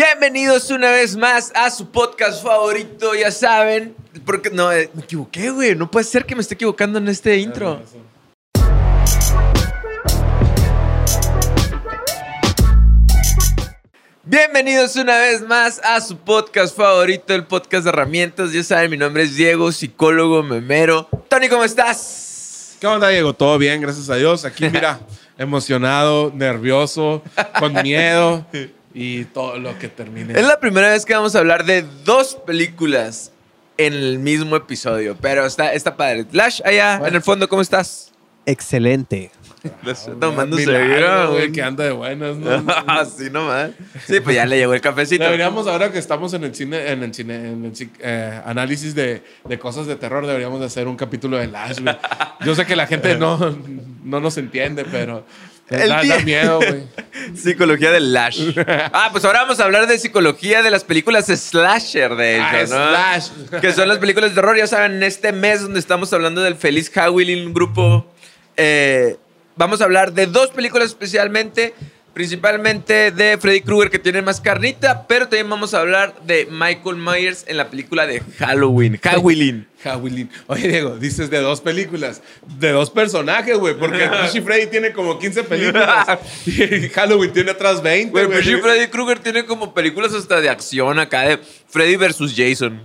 Bienvenidos una vez más a su podcast favorito, ya saben. Porque no, eh, me equivoqué, güey. No puede ser que me esté equivocando en este intro. Bienvenidos una vez más a su podcast favorito, el podcast de herramientas. Ya saben, mi nombre es Diego, psicólogo, memero. Tony, ¿cómo estás? ¿Qué onda, Diego? Todo bien, gracias a Dios. Aquí, mira, emocionado, nervioso, con miedo y todo lo que termine. Es la primera vez que vamos a hablar de dos películas en el mismo episodio, pero está, está padre. Lash, allá en el fondo, ¿cómo estás? Excelente. Tomando Milagro, seguro. güey, que anda de buenas, ¿no? Así nomás. Sí, pues ya le llegó el cafecito. Deberíamos, ahora que estamos en el cine, en el cine, en el eh, análisis de, de cosas de terror, deberíamos de hacer un capítulo de Lash, güey. Yo sé que la gente no, no nos entiende, pero El da, da miedo, güey. Psicología del Lash. Ah, pues ahora vamos a hablar de psicología de las películas slasher, de hecho, Ah, ¿no? Slash. Que son las películas de terror. Ya saben, en este mes donde estamos hablando del Feliz Halloween, un grupo. eh, vamos a hablar de dos películas especialmente. Principalmente de Freddy Krueger, que tiene más carnita. Pero también vamos a hablar de Michael Myers en la película de Halloween. Halloween. Halloween. Oye, Diego, dices de dos películas, de dos personajes, güey, porque Pushy Freddy tiene como 15 películas y Halloween tiene otras 20, Güey, sí, Freddy Krueger tiene como películas hasta de acción acá de Freddy versus Jason.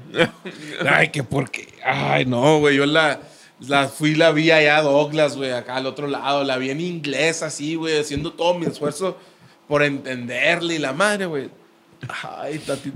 Ay, qué porque. Ay, no, güey, yo la, la fui, la vi allá a Douglas, güey, acá al otro lado, la vi en inglés así, güey, haciendo todo mi esfuerzo por entenderle y la madre, güey. Ay, tati.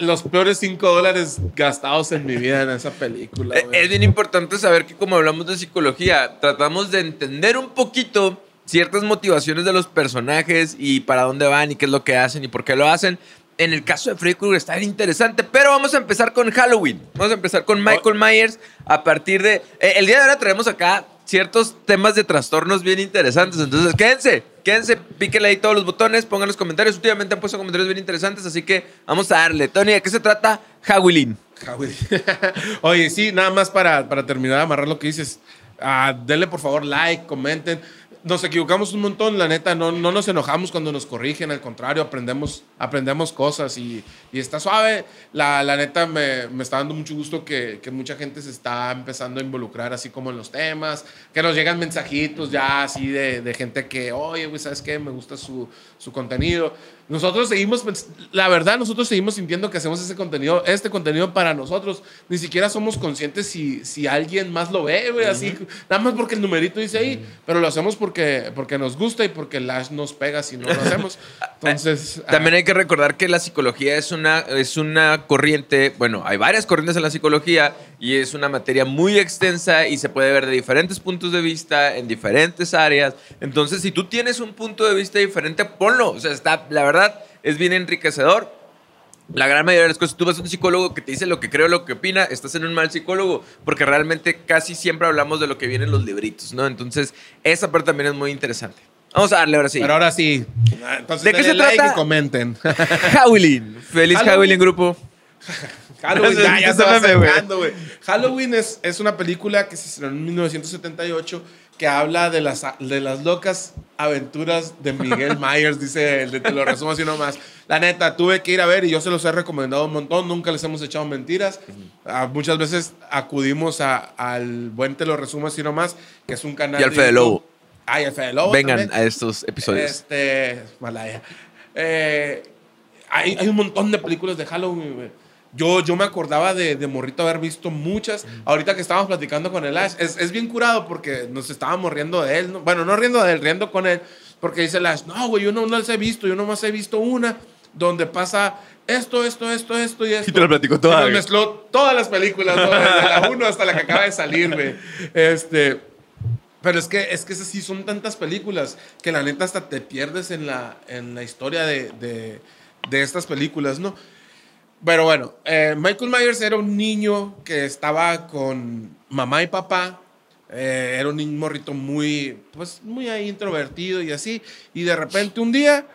Los peores 5 dólares gastados en mi vida en esa película, Eh, güey. Es bien importante saber que como hablamos de psicología, tratamos de entender un poquito ciertas motivaciones de los personajes y para dónde van y qué es lo que hacen y por qué lo hacen. En el caso de Freddy Krueger está bien interesante, pero vamos a empezar con Halloween. Vamos a empezar con Michael Myers a partir de... eh, el día de ahora traemos acá ciertos temas de trastornos bien interesantes, entonces quédense, quédense, píquenle ahí todos los botones, pongan los comentarios. Últimamente han puesto comentarios bien interesantes, así que vamos a darle. Tony, ¿de qué se trata Halloween? Halloween. Oye, sí, nada más para, para terminar de amarrar lo que dices. ah, denle por favor like, comenten. Nos equivocamos un montón, la neta, no, no nos enojamos cuando nos corrigen, al contrario, aprendemos, aprendemos cosas y, y está suave. La, la neta, me, me está dando mucho gusto que, que mucha gente se está empezando a involucrar así como en los temas, que nos llegan mensajitos ya así de, de gente que, oye, güey, ¿sabes qué? Me gusta su, su contenido. Nosotros seguimos, pens- la verdad, nosotros seguimos sintiendo que hacemos ese contenido, este contenido para nosotros. Ni siquiera somos conscientes si, si alguien más lo ve, güey, así, nada más porque el numerito dice ahí, pero lo hacemos porque, porque nos gusta y porque Lash nos pega si no lo hacemos. Entonces, También ah, hay que recordar que la psicología es una, es una corriente, bueno, hay varias corrientes en la psicología y es una materia muy extensa y se puede ver de diferentes puntos de vista en diferentes áreas. Entonces, si tú tienes un punto de vista diferente, ponlo. O sea, está, la verdad, es bien enriquecedor. La gran mayoría de las cosas, tú vas a un psicólogo que te dice lo que creo, lo que opina, estás en un mal psicólogo, porque realmente casi siempre hablamos de lo que viene en los libritos, ¿no? Entonces, esa parte también es muy interesante. Vamos a darle ahora sí. pero ahora sí. Ah, Entonces, ¿De qué se like trata? y comenten. Halloween. Feliz Halloween. Halloween, grupo. Halloween, ya, ya se va güey. Halloween es, es una película que se estrenó en 1978 que habla de las, de las locas aventuras de Miguel Myers, dice el de Te lo resumo así nomás. La neta, tuve que ir a ver y yo se los he recomendado un montón, nunca les hemos echado mentiras. Ah, muchas veces acudimos a- al buen Te lo resumo así nomás, que es un canal Y al de Fede. Lobo. Ah, y al Fede Lobo Vengan también. a estos episodios. Este, Malaya. Eh, hay, hay un montón de películas de Halloween, güey. Yo, yo me acordaba de, de morrito haber visto muchas. Ahorita que estábamos platicando con el Ash, es, es bien curado porque nos estábamos riendo de él. ¿no? Bueno, no riendo de él, riendo con él. Porque dice el Ash, no, güey, yo no las he visto. Yo nomás he visto una donde pasa esto, esto, esto, esto y esto. te lo platicó toda, Y mezcló todas las películas, ¿no? Desde la 1 hasta la que acaba de salir, güey. Este... Pero es que, es que esas sí son tantas películas que la neta hasta te pierdes en la, en la historia de, de, de estas películas, ¿no? Pero bueno, eh, Michael Myers era un niño que estaba con mamá y papá. eh, era un niño morrito muy, pues, muy ahí introvertido y así. Y de repente un día,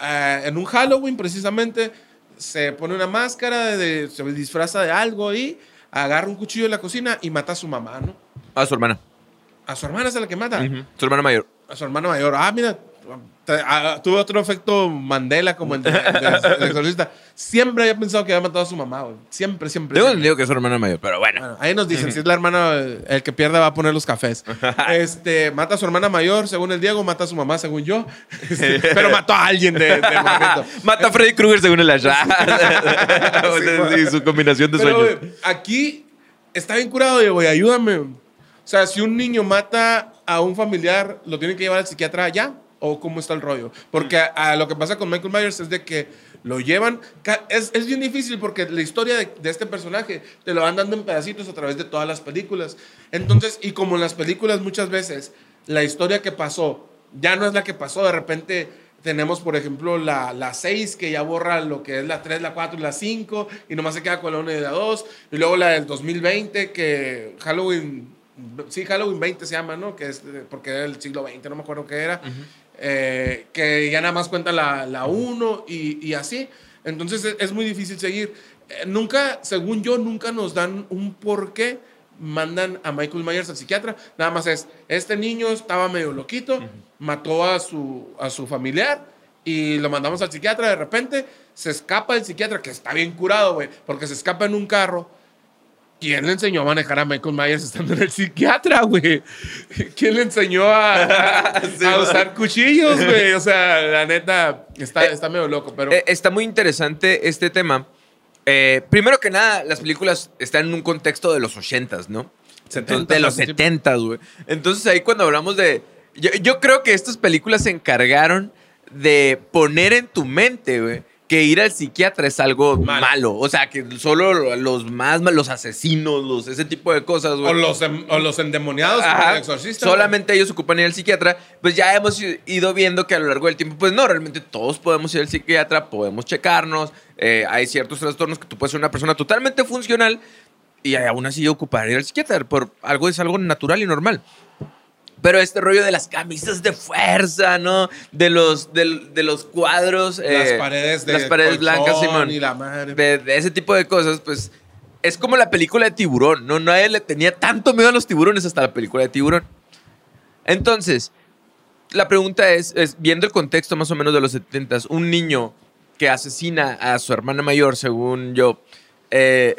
eh, en un Halloween precisamente, se pone una máscara, de, se disfraza de algo y agarra un cuchillo de la cocina y mata a su mamá, ¿no? A su hermana. A su hermana es a la que mata. Su hermana mayor. A su hermano mayor. Ah, mira, tuve otro efecto Mandela como el de, de- del exorcista. Siempre había pensado que había matado a su mamá, güey. Siempre, siempre. Tengo siempre. entendido que es su hermana mayor, pero bueno. Bueno, ahí nos dicen, si es la hermana, el que pierda va a poner los cafés. Este, mata a su hermana mayor, según el Diego, mata a su mamá, según yo. Este, pero mató a alguien de, de. Mata a Freddy Krueger según el Asha. Sí, sí, su combinación de Pero, sueños. güey, aquí está bien curado, Diego, y ayúdame. O sea, si un niño mata a un familiar, ¿lo tienen que llevar al psiquiatra ya? ¿O cómo está el rollo? Porque a, a lo que pasa con Michael Myers es de que lo llevan... Es, es bien difícil porque la historia de, de este personaje te lo van dando en pedacitos a través de todas las películas. Entonces, y como en las películas muchas veces, la historia que pasó ya no es la que pasó. De repente tenemos, por ejemplo, la, la 6 que ya borra lo que es la 3, la 4 y la 5 y nomás se queda con la 1 y la 2. Y luego la del 2020 que Halloween, sí, Halloween 20 se llama, ¿no? Que es de- porque era el siglo 20, no me acuerdo qué era. Eh, que ya nada más cuenta la, la 1 y, y así. Entonces es, es muy difícil seguir. Eh, nunca, según yo, nunca nos dan un por qué mandan a Michael Myers al psiquiatra. Nada más es, este niño estaba medio loquito, mató a su, a su familiar y lo mandamos al psiquiatra. De repente se escapa el psiquiatra, que está bien curado, güey, porque se escapa en un carro. ¿Quién le enseñó a manejar a Michael Myers estando en el psiquiatra, güey? ¿Quién le enseñó a, a- a usar cuchillos, güey? O sea, la neta, está, está medio loco, pero... Eh, está muy interesante este tema. Eh, primero que nada, las películas están en un contexto de los 80s, ¿no? 70s, de los. 70s, güey. Entonces ahí cuando hablamos de... Yo, yo creo que estas películas se encargaron de poner en tu mente, güey, que ir al psiquiatra es algo Malo. malo. O sea, que solo los más, los asesinos, los, ese tipo de cosas, güey. o, los, em- o los endemoniados como Ajá, el exorcista. güey. Solamente ellos ocupan ir al psiquiatra. Pues ya hemos ido viendo que a lo largo del tiempo, pues no, realmente todos podemos ir al psiquiatra, podemos checarnos. eh, hay ciertos trastornos que tú puedes ser una persona totalmente funcional y aún así ocupar ir al psiquiatra. Por algo es algo natural y normal. Pero este rollo de las camisas de fuerza, ¿no? De los, del- de, los cuadros. Las eh, paredes de Las paredes blancas, Simón. y la madre. De, de ese tipo de cosas, pues es como la película de tiburón, ¿no? Nadie le tenía tanto miedo a los tiburones hasta la película de tiburón. Entonces, la pregunta es, es, viendo el contexto más o menos de los 70 un niño que asesina a su hermana mayor, según yo, eh,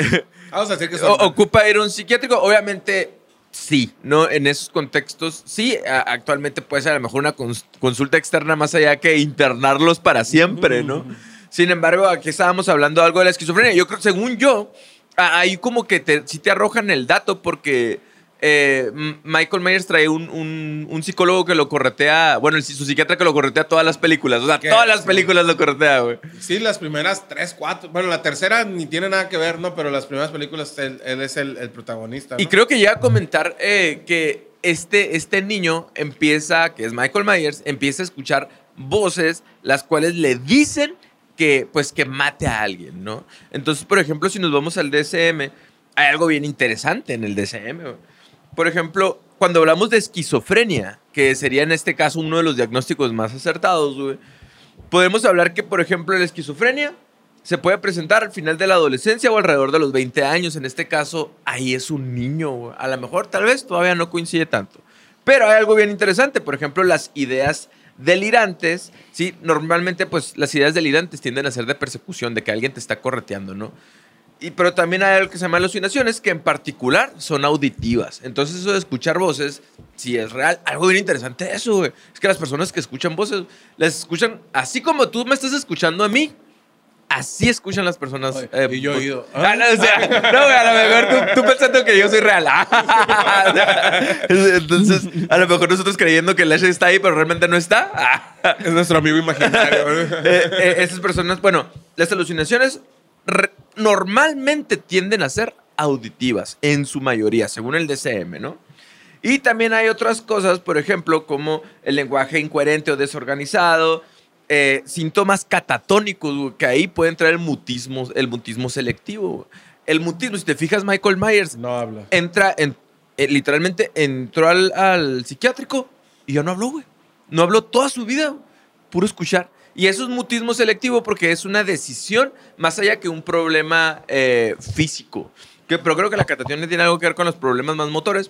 Vamos a decir que o- ocupa ir a un psiquiátrico, obviamente sí, ¿no? En esos contextos, sí, actualmente puede ser a lo mejor una cons- consulta externa más allá que internarlos para siempre, ¿no? Sin embargo, aquí estábamos hablando algo de la esquizofrenia. Yo creo, según yo, ahí como que te, sí te arrojan el dato porque eh, Michael Myers trae un, un- un psicólogo que lo corretea, bueno, el- su psiquiatra que lo corretea todas las películas. O sea, ¿Qué? todas las películas lo corretea, güey. Sí, las primeras tres, cuatro. Bueno, la tercera ni tiene nada que ver, ¿no? Pero las primeras películas él, él es el, el protagonista. ¿no? Y creo que llega a comentar eh, que este, este niño empieza, que es Michael Myers, empieza a escuchar voces las cuales le dicen que, pues, que mate a alguien, ¿no? Entonces, por ejemplo, si nos vamos al DSM, hay algo bien interesante en el DSM. güey. Por ejemplo, cuando hablamos de esquizofrenia, que sería en este caso uno de los diagnósticos más acertados, podemos hablar que, por ejemplo, la esquizofrenia se puede presentar al final de la adolescencia o alrededor de los 20 años. En este caso, ahí es un niño. A lo mejor, tal vez, todavía no coincide tanto. Pero hay algo bien interesante. Por ejemplo, las ideas delirantes. Sí, normalmente, pues, las ideas delirantes tienden a ser de persecución, de que alguien te está correteando, ¿no? Y, pero también hay algo que se llama alucinaciones, que en particular son auditivas. Entonces, eso de escuchar voces, si es real, algo bien interesante de eso, güey. Es que las personas que escuchan voces, las escuchan así como tú me estás escuchando a mí. Así escuchan las personas. Eh, y yo he por- oído. Ah, no, o sea, no, güey, a lo mejor tú, tú pensando que yo soy real. Entonces, a lo mejor nosotros creyendo que Lash está ahí, pero realmente no está. Es nuestro amigo imaginario. Eh, eh, esas personas, bueno, las alucinaciones normalmente tienden a ser auditivas, en su mayoría, según el DCM, ¿no? Y también hay otras cosas, por ejemplo, como el lenguaje incoherente o desorganizado, eh, síntomas catatónicos, que ahí puede entrar el mutismo, el mutismo selectivo. El mutismo, si te fijas, Michael Myers no habla. entra, en, eh, literalmente entró al, al psiquiátrico y ya no habló, güey. No habló toda su vida, puro escuchar. Y eso es mutismo selectivo porque es una decisión más allá que un problema eh, físico. Que, pero creo que la catatonia tiene algo que ver con los problemas más motores.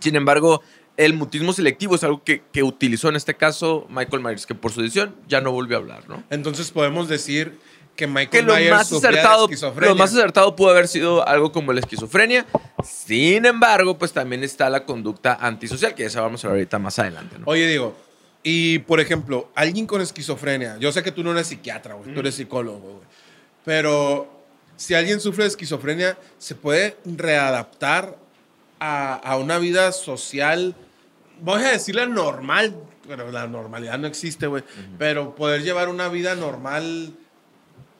Sin embargo, el mutismo selectivo es algo que, que utilizó en este caso Michael Myers, que por su decisión ya no volvió a hablar, ¿no? Entonces podemos decir que Que Michael lo Myers más, sufría de acertado, esquizofrenia. lo más acertado pudo haber sido algo como la esquizofrenia. Sin embargo, pues también está la conducta antisocial, que esa vamos a ver ahorita más adelante, ¿no? Oye, digo, y por ejemplo, alguien con esquizofrenia, yo sé que tú no eres psiquiatra, güey, tú eres psicólogo, güey, pero si alguien sufre de esquizofrenia, ¿se puede readaptar a, a una vida social, voy a decirla normal, pero la normalidad no existe, güey, pero poder llevar una vida normal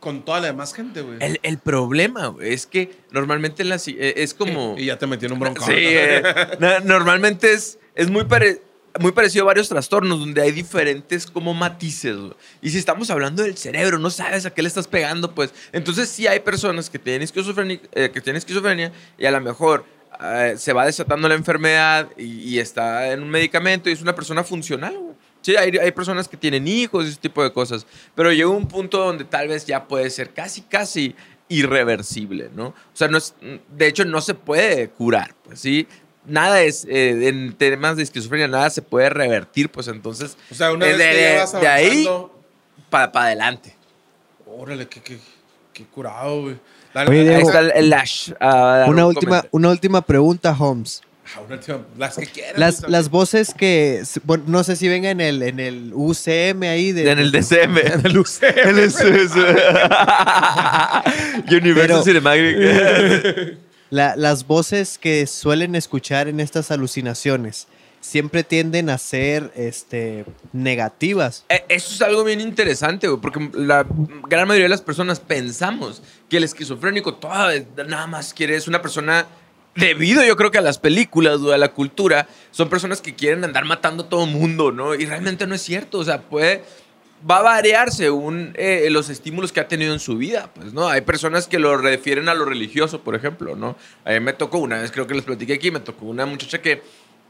con toda la demás gente, güey? El, el problema güey, es que normalmente en la eh, es como... Y ya te metí en un bronco. Sí, eh, no- normalmente es, es muy, pare- muy parecido a varios trastornos donde hay diferentes como matices. Y si estamos hablando del cerebro, no sabes a qué le estás pegando, pues. Entonces sí hay personas que tienen esquizofrenia, eh, que tienen esquizofrenia y a lo mejor eh, se va desatando la enfermedad y, y está en un medicamento y es una persona funcional. güey. Sí, hay, hay personas que tienen hijos y ese tipo de cosas, pero llega un punto donde tal vez ya puede ser casi, casi irreversible, ¿no? O sea, no es, de hecho no se puede curar, pues sí. Nada es, eh, en temas de esquizofrenia, nada se puede revertir, pues entonces, O sea, una eh, vez de, que ya vas de ahí para adelante. órale, qué, qué, qué curado, güey. Oye, Ahí está el, el Lash. a dar Una un última, comentario. una última pregunta, Holmes. Ah, las que quieras. Las, voces que, bueno, no sé si venga en el, en el UCM ahí de... En el DCM. En el Universal Pero- Cinematic. La- las voces que suelen escuchar en estas alucinaciones siempre tienden a ser este, negativas. Eh, Eso es algo bien interesante, porque la gran mayoría de las personas pensamos que el esquizofrénico toda, nada más quiere, es una persona, debido yo creo que a las películas o a la cultura, son personas que quieren andar matando a todo mundo, ¿no? Y realmente no es cierto, o sea, puede, va a variar según eh, los estímulos que ha tenido en su vida, pues, ¿no? Hay personas que lo refieren a lo religioso, por ejemplo, ¿no? A mí me tocó una vez, creo que les platiqué aquí, me tocó una muchacha que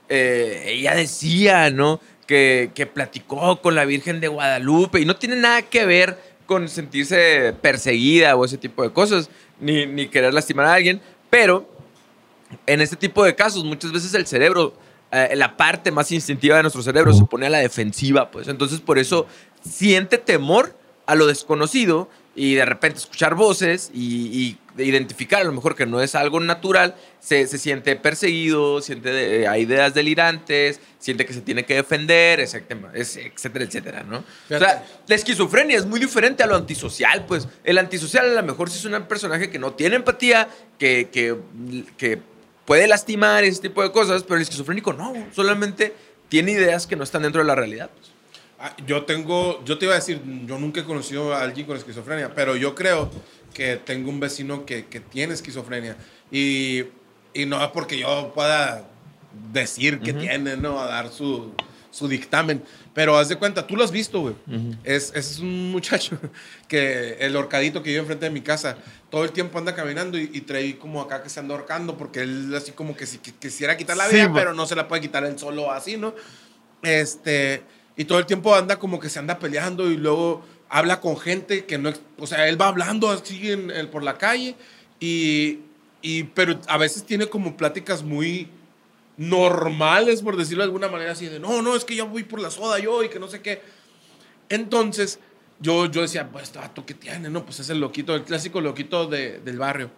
eh, ella decía, ¿no? Que, que platicó con la Virgen de Guadalupe y no tiene nada que ver con sentirse perseguida o ese tipo de cosas, ni, ni querer lastimar a alguien, pero en este tipo de casos muchas veces el cerebro, eh, la parte más instintiva de nuestro cerebro se pone a la defensiva, pues entonces por eso siente temor a lo desconocido y de repente escuchar voces y, y identificar a lo mejor que no es algo natural, se, se siente perseguido, siente de- hay ideas delirantes, siente que se tiene que defender, etcétera, etcétera, etcétera, ¿no? O sea, la esquizofrenia es muy diferente a lo antisocial, pues. El antisocial a lo mejor sí es un personaje que no tiene empatía, que, que, que puede lastimar ese tipo de cosas, pero el esquizofrénico no, solamente tiene ideas que no están dentro de la realidad. pues. Ah, Yo tengo, yo te iba a decir, yo nunca he conocido a alguien con esquizofrenia, pero yo creo que tengo un vecino que, que tiene esquizofrenia. Y, y no es porque yo pueda decir que tiene, ¿no? A dar su, su dictamen. Pero haz de cuenta, tú lo has visto, güey. es, es un muchacho que el horcadito que vive enfrente de mi casa, todo el tiempo anda caminando y, y trae como acá que se anda ahorcando porque él así como que si que- quisiera quitar la vida, pero no se la puede quitar él solo así, ¿no? Este, y todo el tiempo anda como que se anda peleando y luego habla con gente que no, o sea, él va hablando así en, en- por la calle y, y, pero a veces tiene como pláticas muy normales, por decirlo de alguna manera, así de, no, no, es que yo voy por la soda yo y que no sé qué. Entonces, yo, yo decía, pues, este vato, ¿qué tiene? No, pues es el loquito, el clásico loquito de- del barrio.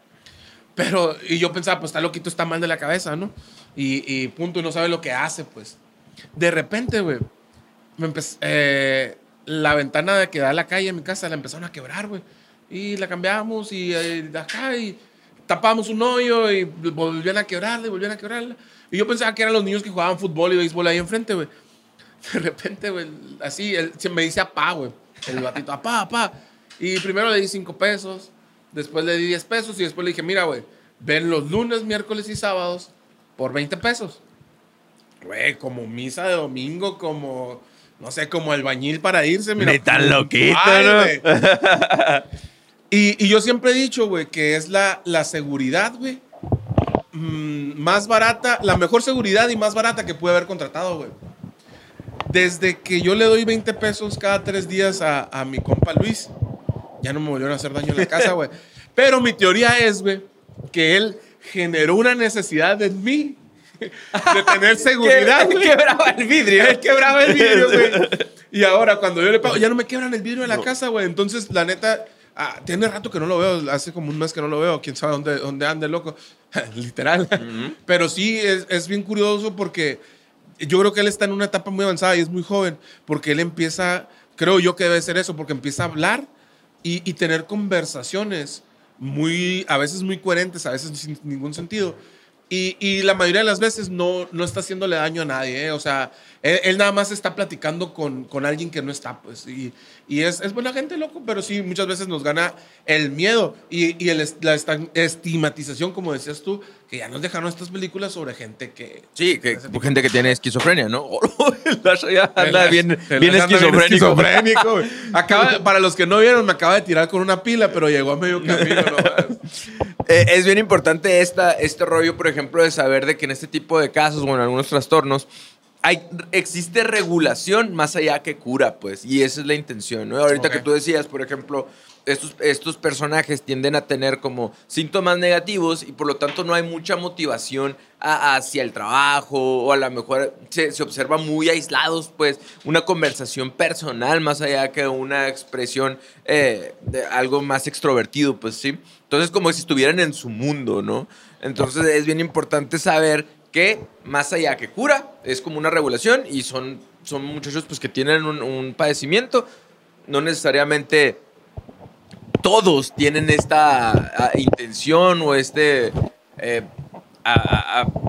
Pero, y yo pensaba, pues está loquito, está mal de la cabeza, ¿no? Y, y punto, no sabe lo que hace, pues. De repente, güey, eh, la ventana que da a la calle en mi casa la empezaron a quebrar, güey. Y la cambiamos y eh, de acá y tapamos un hoyo y volvían a quebrarla y volvían a quebrarla. Y yo pensaba que eran los niños que jugaban fútbol y béisbol ahí enfrente, güey. De repente, güey, así, él me dice apá, güey. El batito, apá, apá. Y primero le di cinco pesos, después le di 10 pesos y después le dije, mira, güey, ven los lunes, miércoles y sábados por 20 pesos. Güey, como misa de domingo, como, no sé, como albañil para irse, mira. Ni tan loquito, Ay, ¿no? güey. y, y yo siempre he dicho, güey, que es la, la seguridad, güey, mm, más barata, la mejor seguridad y más barata que pude haber contratado, güey. Desde que yo le doy 20 pesos cada tres días a, a mi compa Luis, ya no me volvieron a hacer daño en la casa, güey. Pero mi teoría es, güey, que él generó una necesidad en mí de tener seguridad. Güey. quebraba el vidrio. Él quebraba el vidrio, güey. Y ahora, cuando yo le pago, ya no me quebran el vidrio de la casa, güey. Entonces, la neta, ah, tiene rato que no lo veo. Hace como un mes que no lo veo. Quién sabe dónde, dónde ande, loco. Literal. Pero sí, es, es bien curioso porque yo creo que él está en una etapa muy avanzada y es muy joven. Porque él empieza, creo yo que debe ser eso, porque empieza a hablar y, y tener conversaciones muy, a veces muy coherentes, a veces sin ningún sentido. Y, la mayoría de las veces no, no está haciéndole daño a nadie, ¿eh? O sea, él, nada más está platicando con, con alguien que no está, pues. Y es, es buena gente, loco, pero sí, muchas veces nos gana el miedo y, y el, la estigmatización, como decías tú, que ya nos dejaron estas películas sobre gente que... Sí, que, gente que tiene esquizofrenia, ¿no? El Lasha ya anda bien, esquizofrénico. esquizofrénico, güey. Acaba, para los que no vieron, me acaba de tirar con una pila, pero llegó a medio camino. ¿no? Eh, es bien importante esta, este rollo, por ejemplo, de saber de que en este tipo de casos o en algunos trastornos hay, existe regulación más allá que cura, pues, y esa es la intención, ¿no? Ahorita Ok. que tú decías, por ejemplo, estos, estos personajes tienden a tener como síntomas negativos y por lo tanto no hay mucha motivación a- hacia el trabajo o a lo mejor se, se observa muy aislados, pues, una conversación personal más allá que una expresión eh, de algo más extrovertido, pues, sí. Entonces, como si estuvieran en su mundo, ¿no? Entonces, es bien importante saber que más allá que cura, es como una regulación y son, son muchachos pues, que tienen un, padecimiento, no necesariamente todos tienen esta ah, intención o este eh,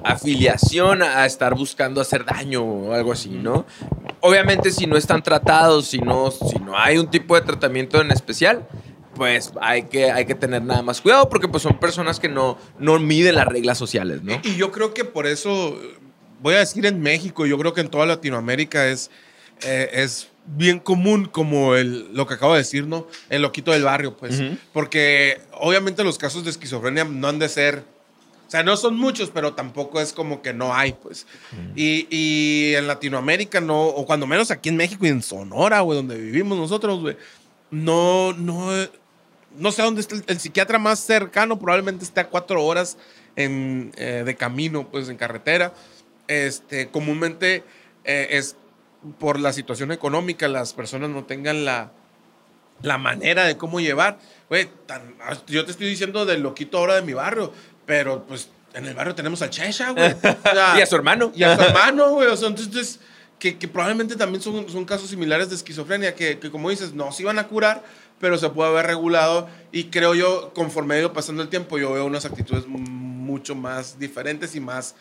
afiliación a estar buscando hacer daño o algo así, ¿no? Obviamente si no están tratados, si no, si no hay un tipo de tratamiento en especial, pues hay que, hay que tener nada más cuidado porque pues son personas que no, no miden las reglas sociales, ¿no? Y yo creo que por eso, voy a decir en México, yo creo que en toda Latinoamérica es, eh, es bien común como el, lo que acabo de decir, ¿no? El loquito del barrio, pues. Porque obviamente los casos de esquizofrenia no han de ser, o sea, no son muchos, pero tampoco es como que no hay, pues. y, y en Latinoamérica no, o cuando menos aquí en México y en Sonora, güey, donde vivimos nosotros, güey, no, no, no sé dónde está el, el psiquiatra más cercano, probablemente esté a cuatro horas en, eh, de camino, pues en carretera. Este, comúnmente eh, es por la situación económica, las personas no tengan la, la manera de cómo llevar. Güey, tan- yo te estoy diciendo del loquito ahora de mi barrio, pero pues en el barrio tenemos al Checha, güey. O sea, Y a su hermano. y a su hermano, güey. O sea, entonces, que, que probablemente también son, son casos similares de esquizofrenia, que, que como dices, no se iban a curar, pero se puede haber regulado. Y creo yo, conforme ha ido pasando el tiempo, yo veo unas actitudes mucho más diferentes y más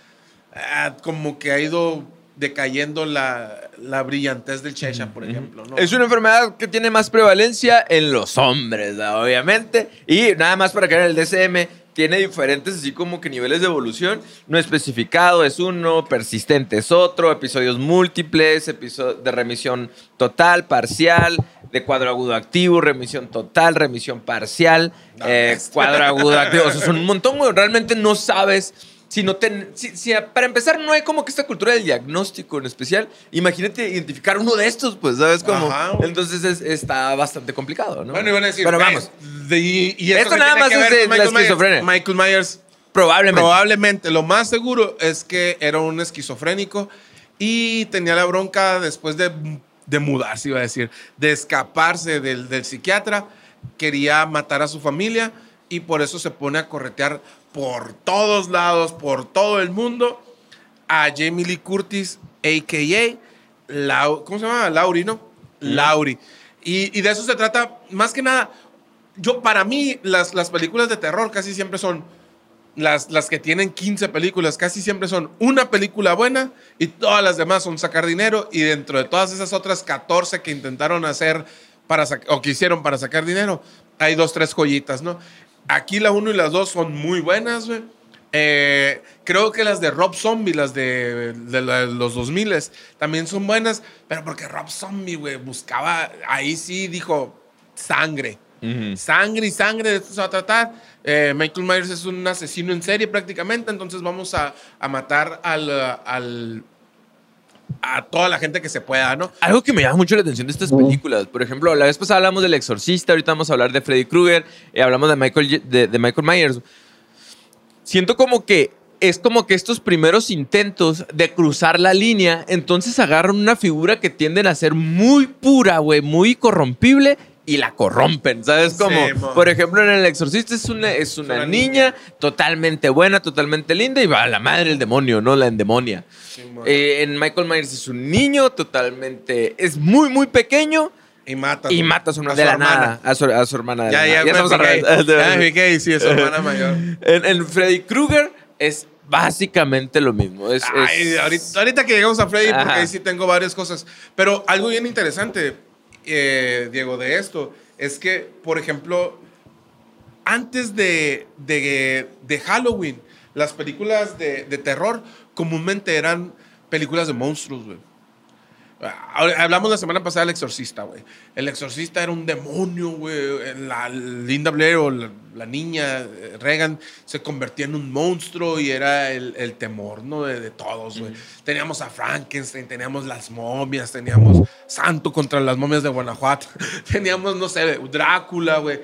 ah, como que ha ido decayendo la, la brillantez del Checha, por ejemplo. ¿no? Es una enfermedad que tiene más prevalencia en los hombres, ¿no? obviamente. Y nada más para que vean el DSM, tiene diferentes así como que niveles de evolución. No especificado es uno, persistente es otro, episodios múltiples, episo- de remisión total, parcial, de cuadro agudo activo, remisión total, remisión parcial, No, eh, es- cuadro agudo activo. O sea, son un montón, güey. Realmente no sabes. Si no ten- si- si- para empezar, no hay como que esta cultura del diagnóstico en especial. Imagínate identificar uno de estos, pues, ¿sabes cómo? Ajá. Entonces es- está bastante complicado, ¿no? Bueno, iban a decir, Pero "Ve, vamos, de- y, y Esto que nada más es de la Michael Myers. esquizofrenia. Michael Myers probablemente. Probablemente, lo más seguro es que era un esquizofrénico y tenía la bronca después de, de mudarse, iba a decir, de escaparse del, del psiquiatra, quería matar a su familia y por eso se pone a corretear por todos lados, por todo el mundo, a Jamie Lee Curtis, a.k.a. Lau- ¿cómo se llama? Lauri, ¿no? Lauri. Y, y de eso se trata, más que nada, yo, para mí, las, las películas de terror casi siempre son las, las que tienen 15 películas, casi siempre son una película buena y todas las demás son sacar dinero y dentro de todas esas otras 14 que intentaron hacer para o que hicieron para sacar dinero, hay dos, tres joyitas, ¿no? Aquí la 1 y las 2 son muy buenas, güey. Eh, creo que las de Rob Zombie, las de, de la- los 2000 también son buenas, pero porque Rob Zombie, güey, buscaba, ahí sí dijo sangre. Sangre y sangre, de esto se va a tratar. Eh, Michael Myers es un asesino en serie prácticamente, entonces vamos a, a matar al, al- a toda la gente que se pueda, ¿no? Algo que me llama mucho la atención de estas películas, por ejemplo, la vez pasada hablamos del Exorcista, ahorita vamos a hablar de Freddy Krueger, eh, hablamos de Michael, de Michael Myers. Siento como que es como que estos primeros intentos de cruzar la línea, entonces agarran una figura que tienden a ser muy pura, güey, muy corrompible y la corrompen, ¿sabes? Como, Sí, por ejemplo, en El Exorcista es una, es una, una niña, totalmente buena, totalmente linda y va a la madre el demonio, ¿no? La endemonia. Sí. Eh, en Michael Myers es un niño totalmente, es muy, muy pequeño y mata. y mata a su, hermana de la nada, a su, a su hermana de Ya, la ya, nada. Ya me piqué y sí, es su hermana mayor. En, en Freddy Krueger es básicamente lo mismo. Es, Ay, es- ahorita, ahorita que llegamos a Freddy, porque Ajá. ahí sí tengo varias cosas. Pero algo bien interesante, eh, Diego, de esto, es que, por ejemplo, antes de, de, de Halloween, las películas de, de terror comúnmente eran películas de monstruos, güey. Hablamos la semana pasada del exorcista, güey. El exorcista era un demonio, güey. La Linda Blair o la, la niña eh, Regan se convertía en un monstruo y era el, el temor, ¿no? De, de todos, güey. Teníamos a Frankenstein, teníamos las momias, teníamos Santo contra las momias de Guanajuato, teníamos, no sé, Drácula, güey.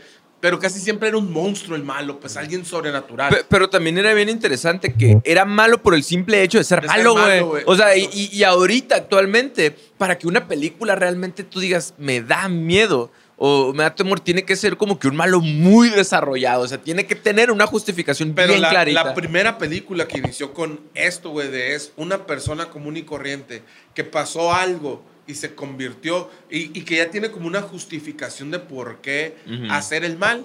Pero casi siempre era un monstruo el malo, pues alguien sobrenatural. Pe- Pero también era bien interesante que era malo por el simple hecho de ser De ser malo, güey. O sea, y, y- y ahorita, actualmente, para que una película realmente tú digas, me da miedo o me da temor, tiene que ser como que un malo muy desarrollado. O sea, tiene que tener una justificación Pero bien la, clarita. la primera película que inició con esto, güey, de es una persona común y corriente que pasó algo y se convirtió y, y que ya tiene como una justificación de por qué hacer el mal.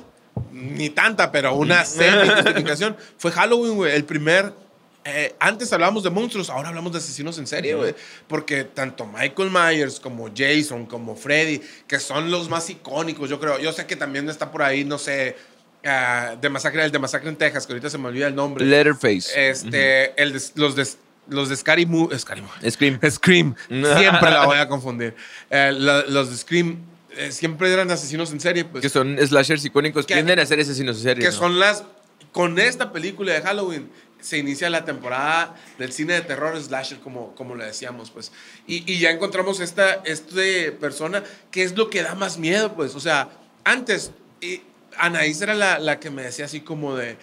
Ni tanta, pero una semi-justificación. Fue Halloween, güey, el primer... eh, antes hablábamos de monstruos, ahora hablamos de asesinos en serie, güey. Porque tanto Michael Myers como Jason, como Freddy, que son los más icónicos, yo creo. Yo sé que también está por ahí, no sé, ah, de Masacre, el de Masacre en Texas, que ahorita se me olvida el nombre. Letterface. Este, el de- los de, los de Scary Movie. Scary Movie. Scream. Scream. Siempre la voy a confundir. Eh, la- los de Scream eh, siempre eran asesinos en serie, pues. Que son slashers icónicos. Que- Tienden a ser asesinos en serie. que ¿no? son las. Con esta película de Halloween se inicia la temporada del cine de terror slasher, como, como le decíamos, pues. Y, y ya encontramos esta este persona que es lo que da más miedo, pues. O sea, antes, y Anaís era la, la que me decía así como de.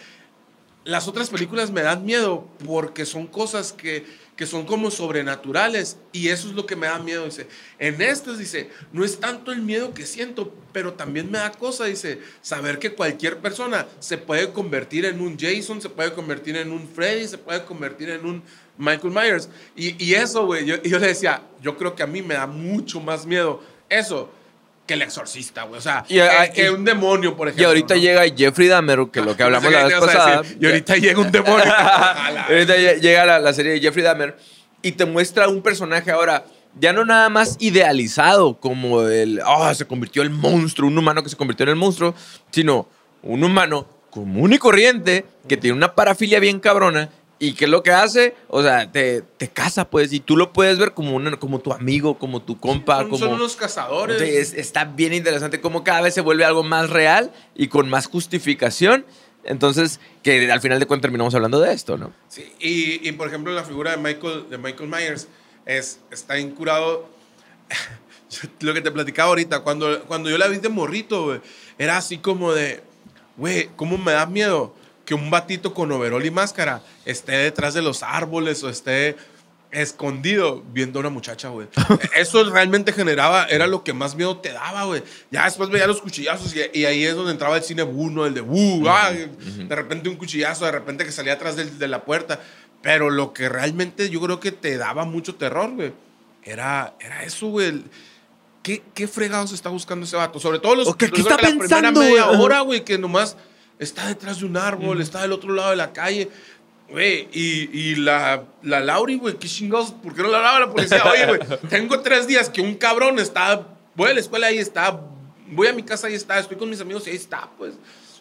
Las otras películas me dan miedo porque son cosas que, que son como sobrenaturales y eso es lo que me da miedo. Dice, en estas, dice, no es tanto el miedo que siento, pero también me da cosa, dice, saber que cualquier persona se puede convertir en un Jason, se puede convertir en un Freddy, se puede convertir en un Michael Myers. Y, y eso, güey, yo, yo le decía, yo creo que a mí me da mucho más miedo eso que el exorcista, güey. O sea, Y, que, que y- un demonio, por Y ejemplo. ahorita ¿no? llega Jeffrey Dahmer, que lo que hablamos la vez pasada. decir, y ahorita llega un demonio. Ahorita lle- llega la, la serie de Jeffrey Dahmer y te muestra un personaje ahora ya no nada más idealizado como el, ah, se convirtió en monstruo, un humano que se convirtió en el monstruo, sino un humano común y corriente que tiene una parafilia bien cabrona y que es lo que hace, o sea, te, te casa pues y tú lo puedes ver como, una, como tu amigo, como tu compa, Son, como... son unos cazadores. Sí, es- está bien interesante cómo cada vez se vuelve algo más real y con más justificación. Entonces, que al final de cuentas terminamos hablando de esto, ¿no? Sí, y, y, por ejemplo, la figura de Michael, de Michael Myers es, está incurado. Lo que te platicaba ahorita, cuando, cuando yo la vi de morrito, güey, era así como de, güey, ¿cómo me da miedo que un batito con overol y máscara esté detrás de los árboles o esté escondido viendo a una muchacha, güey. Eso realmente generaba, era lo que más miedo te daba, güey. Ya después veía los cuchillazos y, y ahí es donde entraba el cine bu, ¿no? El de bu, ah, de repente un cuchillazo, de repente que salía atrás de, la puerta. Pero lo que realmente yo creo que te daba mucho terror, güey, era, era eso, güey. ¿Qué, ¿Qué fregados está buscando ese vato? Sobre todo los ¿O qué- sobre qué todo está la primera pensando, media güey? hora, güey, que nomás está detrás de un árbol, está del otro lado de la calle. Güey, y, y la, la Lauri, güey, qué chingados, ¿por qué no la hablaba la policía? Oye, güey, tengo tres días que un cabrón está, voy a la escuela ahí está, voy a mi casa ahí está, estoy con mis amigos y ahí está, pues,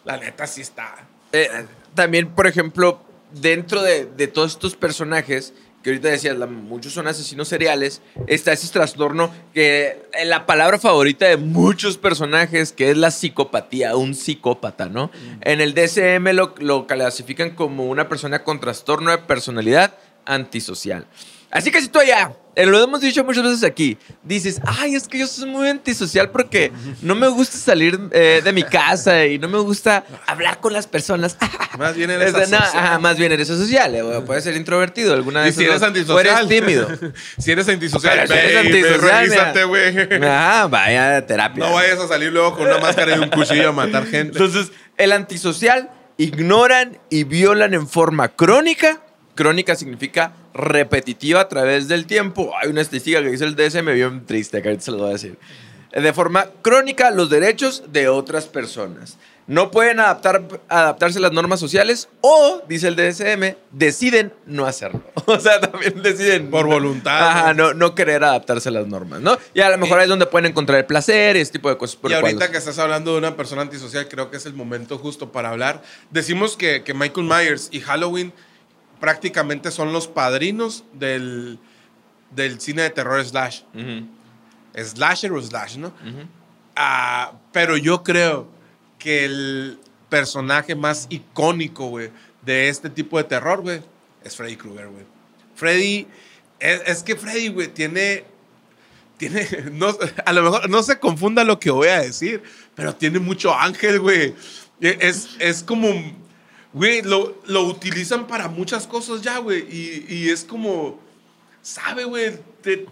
la neta sí está. Eh, también, por ejemplo, dentro de, de todos estos personajes, que ahorita decías, la- muchos son asesinos seriales, está ese trastorno que eh, la palabra favorita de muchos personajes, que es la psicopatía, un psicópata, ¿no? En el DSM lo, lo clasifican como una persona con trastorno de personalidad antisocial. Así que si tú allá, eh, lo hemos dicho muchas veces aquí, dices, ay, es que yo soy muy antisocial porque no me gusta salir eh, de mi casa y no me gusta hablar con las personas. Más bien eres no, ajá, más bien eres social, eh, puedes ser introvertido, alguna Y vez. si eres antisocial. O eres tímido. si eres antisocial, Pero si eres y ve, antisocial, güey. Ajá, vaya a terapia. No vayas a salir luego con una máscara y un cuchillo a matar gente. Entonces, el antisocial ignoran y violan en forma crónica. Crónica significa repetitiva a través del tiempo. Hay una estadística que dice el DSM bien triste, que ahorita se lo voy a decir. De forma crónica, los derechos de otras personas. No pueden adaptar, adaptarse a las normas sociales o, dice el DSM, deciden no hacerlo. O sea, también deciden. Por voluntad, Ajá, ¿no? no, querer adaptarse a las normas, ¿no? Y a lo mejor ahí es donde pueden encontrar el placer y ese tipo de cosas. por Y el cual- ahorita que estás hablando de una persona antisocial, creo que es el momento justo para hablar. Decimos que, que Michael Myers y Halloween prácticamente son los padrinos del, del cine de terror slash. Slasher o slash, ¿no? Ah, pero yo creo que el personaje más icónico, güey, de este tipo de terror, güey, es Freddy Krueger, güey. Freddy, es, es que Freddy, güey, tiene, tiene, no, a lo mejor no se confunda lo que voy a decir, pero tiene mucho ángel, güey. E, Es, es como, güey, lo, lo utilizan para muchas cosas ya, güey, y, y es como, sabe, güey, te-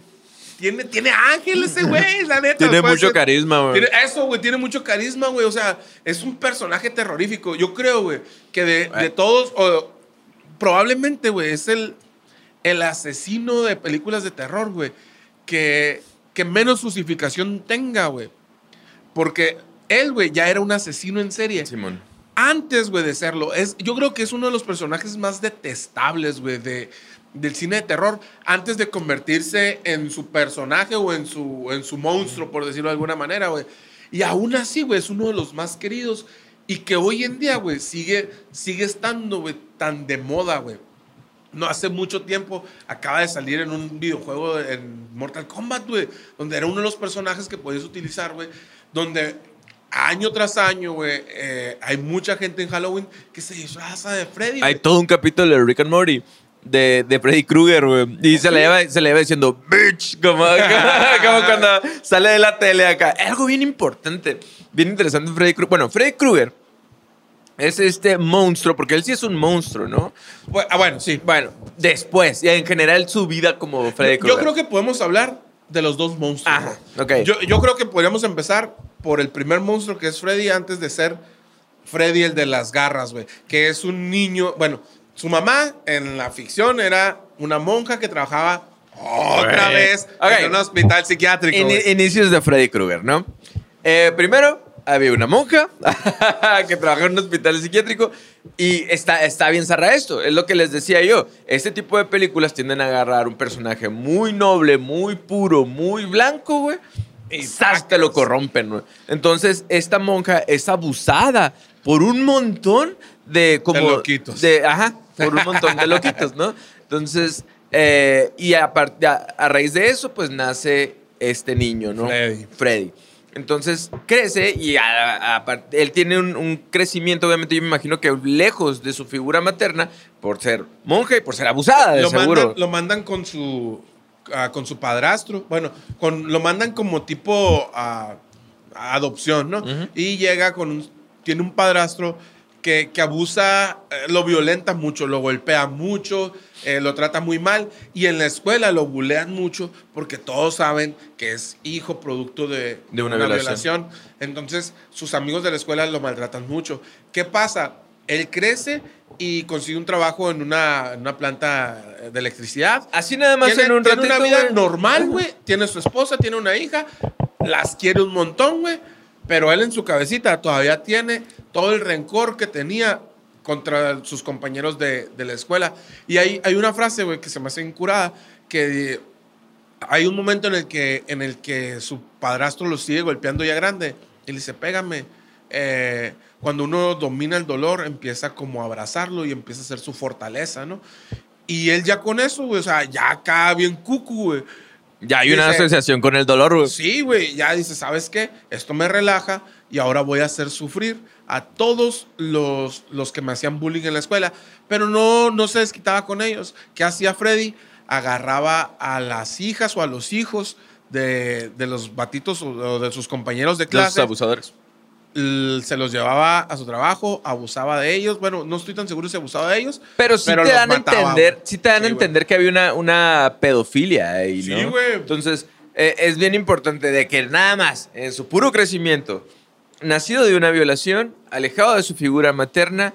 tiene, tiene ángel ese güey, la neta. Tiene mucho ser- carisma, güey. eso, güey, tiene mucho carisma, güey. O sea, es un personaje terrorífico. Yo creo, güey, que de, de Ay. todos, o, probablemente, güey, es el, el asesino de películas de terror, güey, que, que menos justificación tenga, güey. Porque él, güey, ya era un asesino en serie. Simón. Antes, güey, de serlo, es, yo creo que es uno de los personajes más detestables, güey, de, del cine de terror, antes de convertirse en su personaje o en su, en su monstruo, por decirlo de alguna manera, güey. Y aún así, güey, es uno de los más queridos y que hoy en día, güey, sigue, sigue estando, güey, tan de moda, güey. No hace mucho tiempo acaba de salir en un videojuego en Mortal Kombat, güey, donde era uno de los personajes que podías utilizar, güey, donde año tras año, güey, eh, hay mucha gente en Halloween que se disfraza de Freddy. Hay todo un capítulo de Rick and Morty de, de Freddy Krueger, güey. Y se le, lleva, se le lleva diciendo, bitch, como, como cuando sale de la tele acá. Algo bien importante, bien interesante Freddy Krueger. Bueno, Freddy Krueger es este monstruo, porque él sí es un monstruo, ¿no? Ah, bueno, sí. Bueno, después, y en general su vida como Freddy Krueger. Yo creo que podemos hablar de los dos monstruos. Ajá, ok. Yo, yo creo que podríamos empezar por el primer monstruo que es Freddy antes de ser Freddy el de las garras, güey. Que es un niño, bueno, su mamá en la ficción era una monja que trabajaba otra vez en un hospital psiquiátrico. Güey. inicios de Freddy Krueger, ¿no? Eh, primero, había una monja que trabajaba en un hospital psiquiátrico y está, está bien zarra esto. Es lo que les decía yo. Este tipo de películas tienden a agarrar un personaje muy noble, muy puro, muy blanco, güey. Y ¡zas! te lo corrompen. Entonces, esta monja es abusada por un montón de como... De loquitos. de- ajá, por un montón de loquitos, ¿no? Entonces, eh, y aparte, a, a raíz de eso, pues nace este niño, ¿no? Freddy. Freddy. Entonces crece y a- a- él tiene un, un crecimiento, obviamente yo me imagino que lejos de su figura materna por ser monja y por ser abusada, de lo, seguro. mandan, lo mandan con su ah, con su padrastro. Bueno, con, lo mandan como tipo ah, a adopción, ¿no? Y llega con un, tiene un padrastro que, que abusa, eh, lo violenta mucho, lo golpea mucho, eh, lo trata muy mal. Y en la escuela lo bulean mucho porque todos saben que es hijo producto de, De una violación. violación. Entonces, sus amigos de la escuela lo maltratan mucho. ¿Qué pasa? Él crece y consigue un trabajo en una, en una planta de electricidad. Así nada más Tiene, en un tiene ratito. una vida güey. normal, güey. Tiene su esposa, tiene una hija. Las quiere un montón, güey. Pero él en su cabecita todavía tiene todo el rencor que tenía contra sus compañeros de, de la escuela. Y hay, hay una frase, güey, que se me hace incurada, que hay un momento en el que, en el que su padrastro lo sigue golpeando ya grande y le dice, pégame. Eh, cuando uno domina el dolor, empieza como a abrazarlo y empieza a ser su fortaleza, ¿no? Y él ya con eso, güey, o sea, ya acá bien cucu, güey. Ya hay una Dice- asociación con el dolor, güey. Sí, güey, ya dice, ¿sabes qué? Esto me relaja y ahora voy a hacer sufrir a todos los, los que me hacían bullying en la escuela. Pero no, no se desquitaba con ellos. ¿Qué hacía Freddy? agarraba a las hijas o a los hijos de, de los batitos o- de sus compañeros de Los clase. abusadores. Se los llevaba a su trabajo, abusaba de ellos. Bueno, no estoy tan seguro si abusaba de ellos. Pero sí Pero te dan a entender, sí te dan a Sí, entender que había una, una pedofilia ahí, Sí, ¿no? güey. Entonces, eh, es bien importante de que nada más, en su puro crecimiento, nacido de una violación, alejado de su figura materna,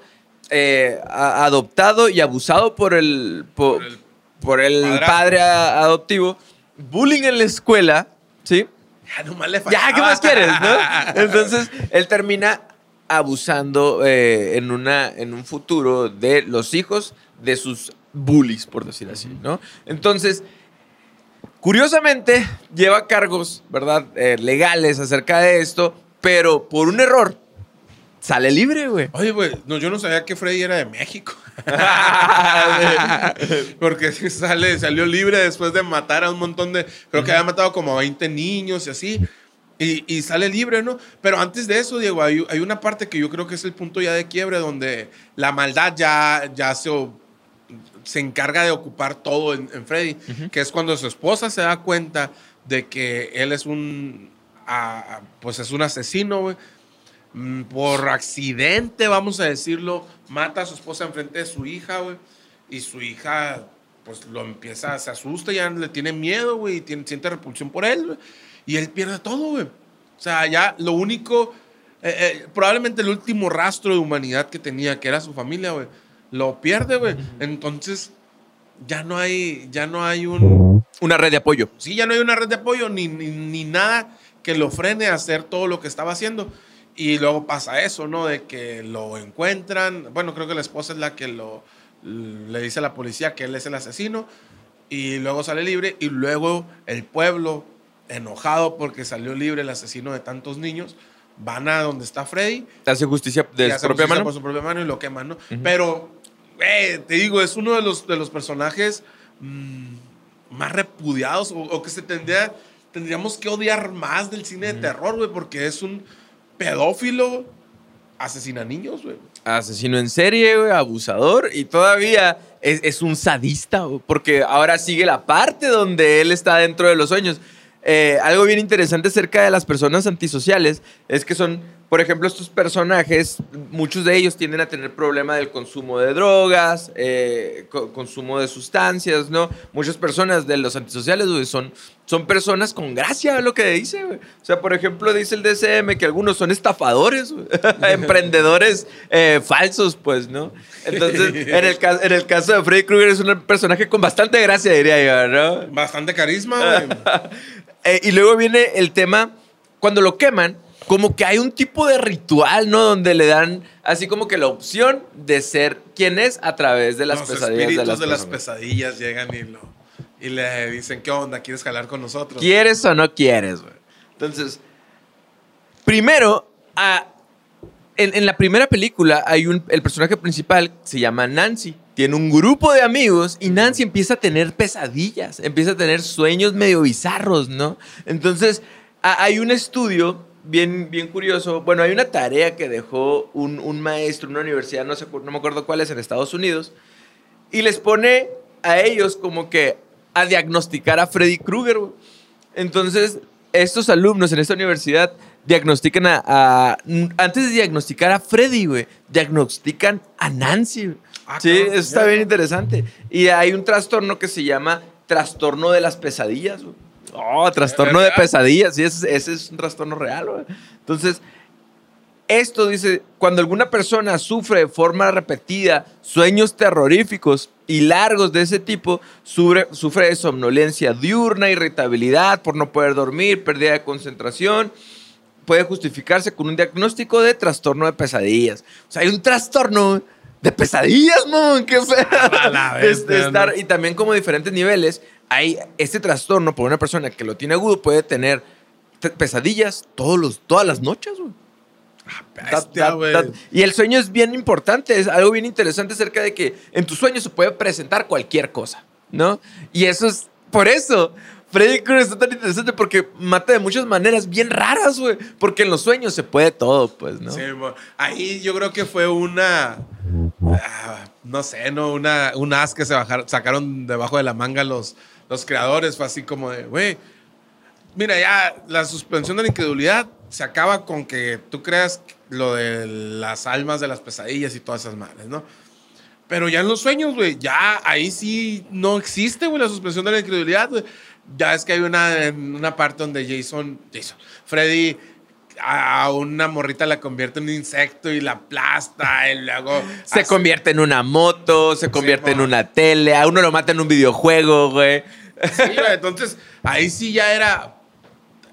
eh, a- adoptado y abusado por el, po- Por el por el padre adoptivo, bullying en la escuela, ¿sí? Ya nomás le Ya. ¿qué más quieres, no? Entonces, él termina abusando eh, en, una, en un futuro de los hijos de sus bullies, por decir así, ¿no? Entonces, curiosamente, lleva cargos, ¿verdad? Eh, legales acerca de esto, pero por un error, sale libre, güey. Oye, güey, no, yo no sabía que Freddy era de México. Porque sale, salió libre después de matar a un montón de. Creo que había matado como a 20 niños y así. Y, y sale libre, ¿no? Pero antes de eso, Diego, hay, hay una parte que yo creo que es el punto ya de quiebre donde la maldad ya, ya se, se encarga de ocupar todo en, en Freddy, que es cuando su esposa se da cuenta de que él es un. ah, ah, pues es un asesino, güey por accidente, vamos a decirlo, mata a su esposa enfrente de su hija, güey. Y su hija, pues lo empieza, se asusta, ya le tiene miedo, güey, y tiene, siente repulsión por él, güey. Y él pierde todo, güey. O sea, ya lo único, eh, eh, probablemente el último rastro de humanidad que tenía, que era su familia, güey, lo pierde, güey. Entonces, ya no hay, ya no hay un, Una red de apoyo. Sí, ya no hay una red de apoyo ni, ni, ni nada que lo frene a hacer todo lo que estaba haciendo. Y luego pasa eso, ¿no? De que lo encuentran. Bueno, creo que la esposa es la que lo le dice a la policía que él es el asesino. Y luego sale libre. Y luego el pueblo, enojado porque salió libre el asesino de tantos niños, van a donde está Freddy Hace justicia de su propia mano. por su propia mano y lo queman, ¿no? Pero, güey, te digo, es uno de los, de los personajes mm, más repudiados o, o que se tendría, tendríamos que odiar más del cine de terror, güey, porque es un pedófilo, asesina niños, güey. Asesino en serie, güey, abusador y todavía es, un sadista, porque ahora sigue la parte donde él está dentro de los sueños. Eh, algo bien interesante acerca de las personas antisociales es que son, por ejemplo, estos personajes, muchos de ellos tienden a tener problema del consumo de drogas, eh, co- consumo de sustancias, ¿no? Muchas personas de los antisociales, güey, son, son personas con gracia, lo que dice, güey. O sea, por ejemplo, dice el DCM que algunos son estafadores, güey. emprendedores eh, falsos, pues, ¿no? Entonces, en el, ca- en el caso de Freddy Krueger es un personaje con bastante gracia, diría yo, ¿no? Bastante carisma, güey. Eh, y luego viene el tema, cuando lo queman, como que hay un tipo de ritual, ¿no? Donde le dan así como que la opción de ser quien es a través de las Los pesadillas espíritus de las, de las personas. pesadillas llegan y, lo, y le dicen, ¿qué onda? ¿Quieres jalar con nosotros? ¿Quieres o no quieres, güey? Entonces, primero, ah, en, en la primera película hay un, el personaje principal se llama Nancy. Tiene un grupo de amigos y Nancy empieza a tener pesadillas, empieza a tener sueños medio bizarros, ¿no? Entonces, a- hay un estudio bien, bien curioso. Bueno, hay una tarea que dejó un, un maestro en una universidad, no, sé, no me acuerdo cuál es, en Estados Unidos, y les pone a ellos como que a diagnosticar a Freddy Krueger. Entonces, estos alumnos en esta universidad diagnostican a, a- Antes de diagnosticar a Freddy, güey, diagnostican a Nancy. Ah, sí, eso está bien interesante. Y hay un trastorno que se llama trastorno de las pesadillas. güey. Oh, trastorno de pesadillas. Sí, ese, ese es un trastorno real. güey. Entonces, esto dice, cuando alguna persona sufre de forma repetida sueños terroríficos y largos de ese tipo, sufre, sufre de somnolencia diurna, irritabilidad por no poder dormir, pérdida de concentración, puede justificarse con un diagnóstico de trastorno de pesadillas. O sea, hay un trastorno de pesadillas, mon, qué feo. A la De- de bestia, estar- y también como diferentes niveles, hay este trastorno por una persona que lo tiene agudo puede tener te- pesadillas todos los, todas las noches, güey. Bestia, Dat- dat- güey. dat- Y el sueño es bien importante, es algo bien interesante acerca de que en tu sueño se puede presentar cualquier cosa, ¿no? Y eso es, por eso, Freddy Krueger está tan interesante porque mata de muchas maneras bien raras, güey. Porque en los sueños se puede todo, pues, ¿no? Sí, ahí yo creo que fue una, ah, no sé, ¿no? Una, un as que se bajaron, sacaron debajo de la manga los, los creadores. Fue así como de, güey, mira, ya la suspensión de la incredulidad se acaba con que tú creas lo de las almas de las pesadillas y todas esas madres, ¿no? Pero ya en los sueños, güey, ya ahí sí no existe, güey, la suspensión de la incredulidad. Ya es que hay una, una parte donde Jason, Jason, Freddy a una morrita la convierte en un insecto y la aplasta y luego se convierte en una moto, se convierte en una tele, a uno lo mata en un videojuego, güey. Sí, entonces ahí sí ya era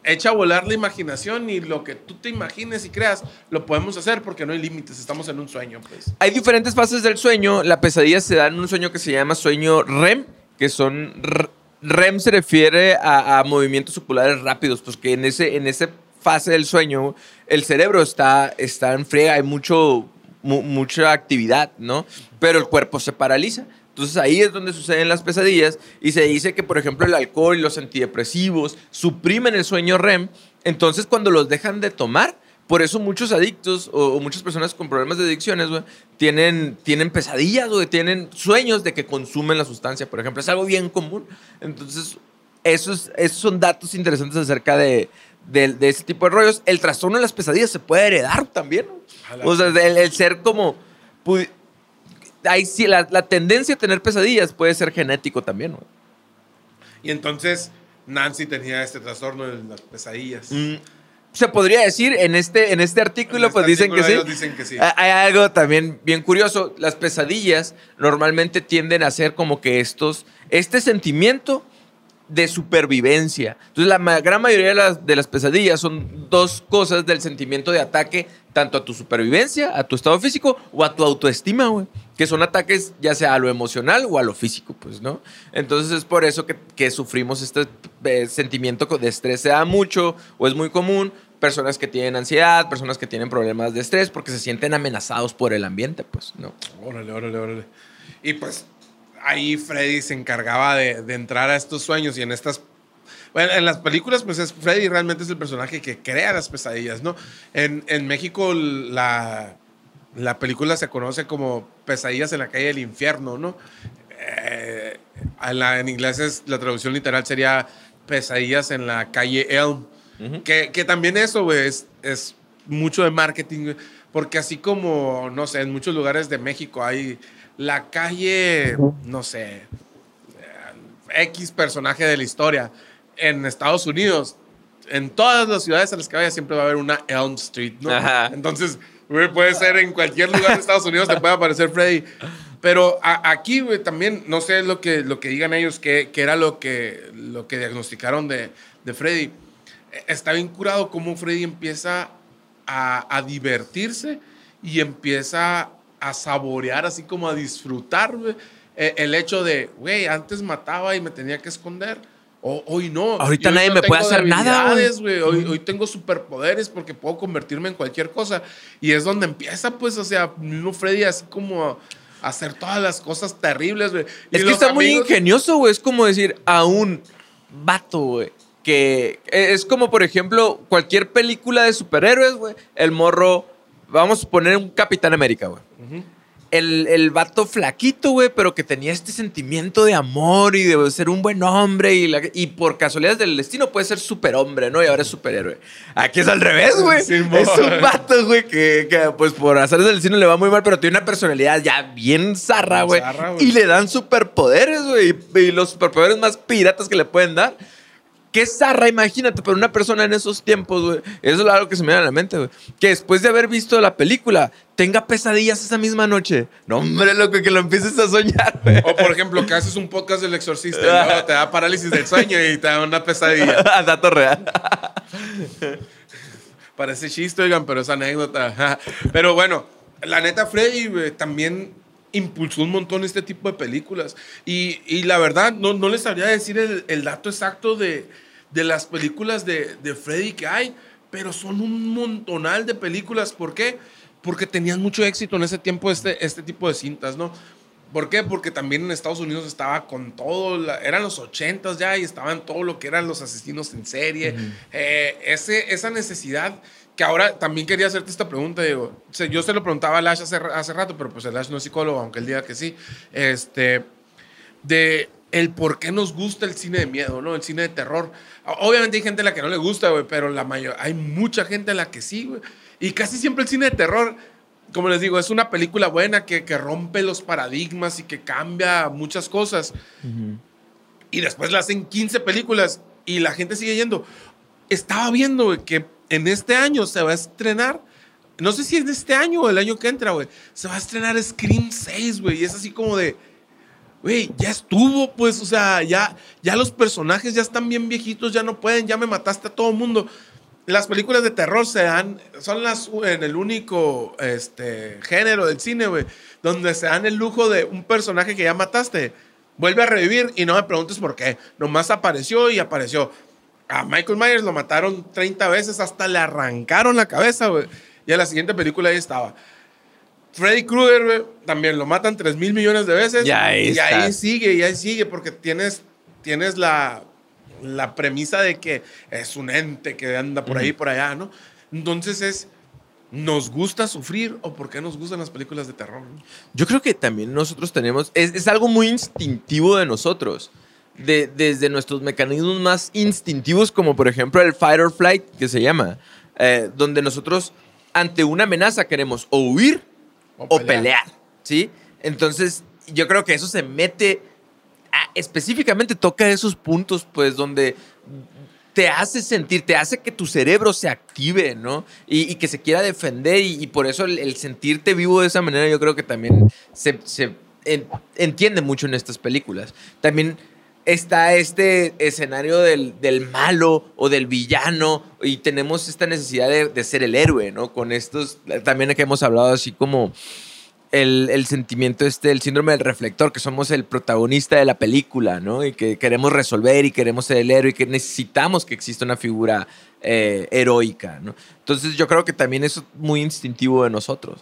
echa a volar la imaginación y lo que tú te imagines y creas, lo podemos hacer porque no hay límites, estamos en un sueño, pues. Hay diferentes fases del sueño. La pesadilla se da en un sueño que se llama sueño REM, que son REM se refiere a, movimientos oculares rápidos, pues que en ese en esa fase del sueño el cerebro está está en friega, hay mucho mucha actividad, ¿no? Pero el cuerpo se paraliza. Entonces ahí es donde suceden las pesadillas y se dice que, por ejemplo, el alcohol y los antidepresivos suprimen el sueño REM. Entonces cuando los dejan de tomar, por eso muchos adictos o, muchas personas con problemas de adicciones, tienen, tienen pesadillas, o tienen sueños de que consumen la sustancia, por ejemplo. Es algo bien común. Entonces, esos, esos son datos interesantes acerca de, de, ese tipo de rollos. El trastorno de las pesadillas se puede heredar también. O sea, el, el ser como ahí sí, la, tendencia a tener pesadillas puede ser genético también, Y entonces Nancy tenía este trastorno de las pesadillas. Mm, se podría decir en este, en este artículo, este pues dicen, que sí. dicen que sí. Hay algo también bien curioso. Las pesadillas normalmente tienden a ser como que estos, este sentimiento de supervivencia. Entonces, la gran mayoría de las, de las, pesadillas son dos cosas del sentimiento de ataque, tanto a tu supervivencia, a tu estado físico o a tu autoestima, güey. Que son ataques ya sea a lo emocional o a lo físico, pues, ¿no? Entonces, es por eso que, que sufrimos este eh, sentimiento de estrés. Se da mucho o es muy común. Personas que tienen ansiedad, personas que tienen problemas de estrés porque se sienten amenazados por el ambiente, pues, ¿no? Órale, órale, órale. Y pues ahí Freddy se encargaba de, entrar a estos sueños y en estas bueno, en las películas, pues es Freddy realmente es el personaje que crea las pesadillas, ¿no? En, México la, la, película se conoce como Pesadillas en la calle del infierno, ¿no? Eh, en, inglés es, la traducción literal sería Pesadillas en la calle Elm. que, que, también eso, es, es mucho de marketing, porque así como, no sé, en muchos lugares de México hay la calle, no sé, X personaje de la historia en Estados Unidos, en todas las ciudades a las que vaya siempre va a haber una Elm Street, ¿no? Entonces, puede ser en cualquier lugar de Estados Unidos te puede aparecer Freddy. Pero aquí, también, no sé lo que, lo que digan ellos, que, era lo que, lo que diagnosticaron de, de Freddy. Está bien curado cómo Freddy empieza a, a divertirse y empieza a saborear, así como a disfrutar e, el hecho de, güey, antes mataba y me tenía que esconder. O, hoy no. Ahorita nadie me puede hacer nada. Hoy, hoy, tengo superpoderes porque puedo convertirme en cualquier cosa. Y es donde empieza, pues, o sea, Freddy así como a hacer todas las cosas terribles, güey. Es que está muy ingenioso, güey. Es como decir a un vato, güey. Que es como, por ejemplo, cualquier película de superhéroes, güey. El morro Vamos a poner un Capitán América, güey. el, el, vato flaquito, güey, pero que tenía este sentimiento de amor y de ser un buen hombre y, y por casualidades del destino puede ser superhombre, ¿no? Y ahora es superhéroe. Aquí es al revés, güey. es un vato, güey, que, que, pues por hacer del destino le va muy mal, pero tiene una personalidad ya bien zarra, güey. Y le dan superpoderes, güey. Y los superpoderes más piratas que le pueden dar Qué zarra, imagínate, pero una persona en esos tiempos, güey. Eso es algo que se me viene a la mente, güey. Que después de haber visto la película, tenga pesadillas esa misma noche. No, hombre, loco, que lo empieces a soñar, güey. O, por ejemplo, que haces un podcast del exorcista y luego te da parálisis del sueño y te da una pesadilla. Dato real. Parece chiste, oigan, pero es anécdota. Pero bueno, la neta, Freddy también impulsó un montón este tipo de películas. Y, y la verdad, no, no les sabría decir el, el dato exacto de, de las películas de, de, Freddy que hay, pero son un montonal de películas. ¿Por qué? Porque tenían mucho éxito en ese tiempo este, este tipo de cintas, ¿no? ¿Por qué? Porque también en Estados Unidos estaba con todo, eran los ochentas ya y estaban todo lo que eran los asesinos en serie. Eh, ese, esa necesidad que ahora también quería hacerte esta pregunta, digo. O sea, yo se lo preguntaba a Lash hace, hace rato, pero pues el Lash no es psicólogo, aunque él diga que sí. Este, de el por qué nos gusta el cine de miedo, ¿no? El cine de terror. Obviamente hay gente a la que no le gusta, güey, pero la mayor, hay mucha gente a la que sí, güey. Y casi siempre el cine de terror, como les digo, es una película buena que, que rompe los paradigmas y que cambia muchas cosas. Y después la hacen 15 películas y la gente sigue yendo. Estaba viendo, güey, que en este año se va a estrenar, no sé si es este año o el año que entra, güey, se va a estrenar Scream 6, güey, y es así como de, güey, ya estuvo, pues, o sea, ya, ya los personajes ya están bien viejitos, ya no pueden, ya me mataste a todo mundo. Las películas de terror se dan, son las, en el único este, género del cine, güey, donde se dan el lujo de un personaje que ya mataste, vuelve a revivir y no me preguntes por qué, nomás apareció y apareció. A Michael Myers lo mataron 30 veces, hasta le arrancaron la cabeza, güey. Y a la siguiente película ahí estaba. Freddy Krueger, también lo matan 3 mil millones de veces. Y ahí, y ahí sigue, y ahí sigue, porque tienes, tienes la, la premisa de que es un ente que anda por ahí, por allá, ¿no? Entonces es, ¿nos gusta sufrir o por qué nos gustan las películas de terror? Yo creo que también nosotros tenemos, es, es algo muy instintivo de nosotros. De, desde nuestros mecanismos más instintivos, como por ejemplo el fight or flight, que se llama, eh, donde nosotros ante una amenaza queremos o huir o, pelear. ¿sí? Entonces, yo creo que eso se mete, específicamente toca esos puntos, pues, donde te hace sentir, te hace que tu cerebro se active, ¿no? Y, que se quiera defender y, por eso el, sentirte vivo de esa manera yo creo que también se, entiende mucho en estas películas. También está este escenario del, malo o del villano y tenemos esta necesidad de, ser el héroe, ¿no? Con estos, también que hemos hablado así como el, sentimiento este, el síndrome del reflector, que somos el protagonista de la película, ¿no? Y que queremos resolver y queremos ser el héroe y que necesitamos que exista una figura eh, heroica, ¿no? Entonces yo creo que también es muy instintivo de nosotros.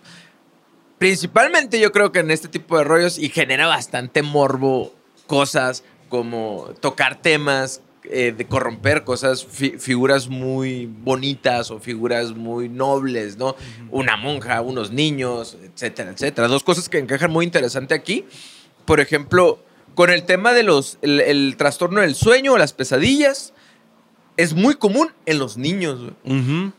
Principalmente yo creo que en este tipo de rollos y genera bastante morbo cosas como tocar temas eh, de corromper cosas, figuras muy bonitas o figuras muy nobles, ¿no? Una monja, unos niños, etcétera, etcétera. Dos cosas que encajan muy interesante aquí. Por ejemplo, con el tema de los, el, trastorno del sueño o las pesadillas, es muy común en los niños.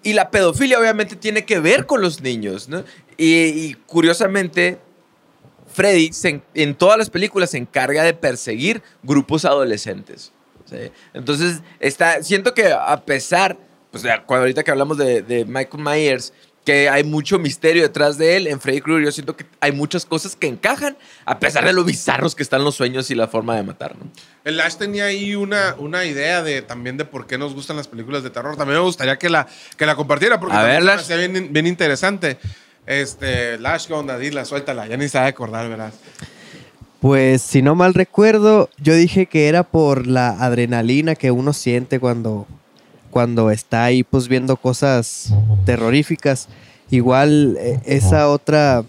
Y la pedofilia obviamente tiene que ver con los niños, ¿no? y curiosamente, Freddy en todas las películas se encarga de perseguir grupos adolescentes. Entonces, está, siento que a pesar, pues cuando ahorita que hablamos de, Michael Myers, que hay mucho misterio detrás de él, en Freddy Krueger yo siento que hay muchas cosas que encajan, a pesar de lo bizarros que están los sueños y la forma de matar. El Ash tenía ahí una, una idea de, también de por qué nos gustan las películas de terror. También me gustaría que la, que la compartiera, porque a bien, bien interesante. Este, Lash, ¿qué onda? Dila, suéltala. Ya ni se va a acordar, ¿verdad? Pues, si no mal recuerdo, yo dije que era por la adrenalina que uno siente cuando, cuando está ahí, pues, viendo cosas terroríficas. Igual, eh, esa otra,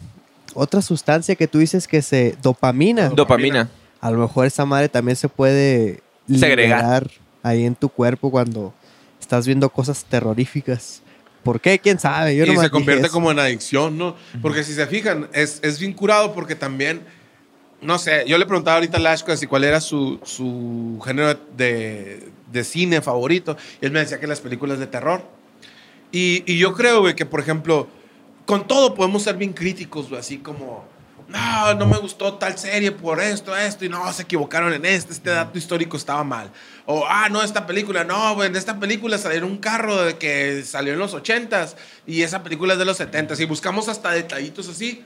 otra sustancia que tú dices que se... Dopamina. Dopamina. A lo mejor esa madre también se puede... Segregar. ahí en tu cuerpo cuando estás viendo cosas terroríficas. ¿Por qué? ¿Quién sabe? Yo y se convierte como en adicción, ¿no? Porque si se fijan, es, es bien curado porque también, no sé, yo le preguntaba ahorita a Lashko si cuál era su, su género de, de, cine favorito. Y él me decía que las películas de terror. Y, y yo creo, güey, que por ejemplo, con todo podemos ser bien críticos, güey, así como no, no me gustó tal serie por esto, esto, y no, se equivocaron en este, este dato histórico estaba mal. O, ah, no, esta película, no, en esta película salió un carro de que salió en los 80s y esa película es de los 70s. Y buscamos hasta detallitos así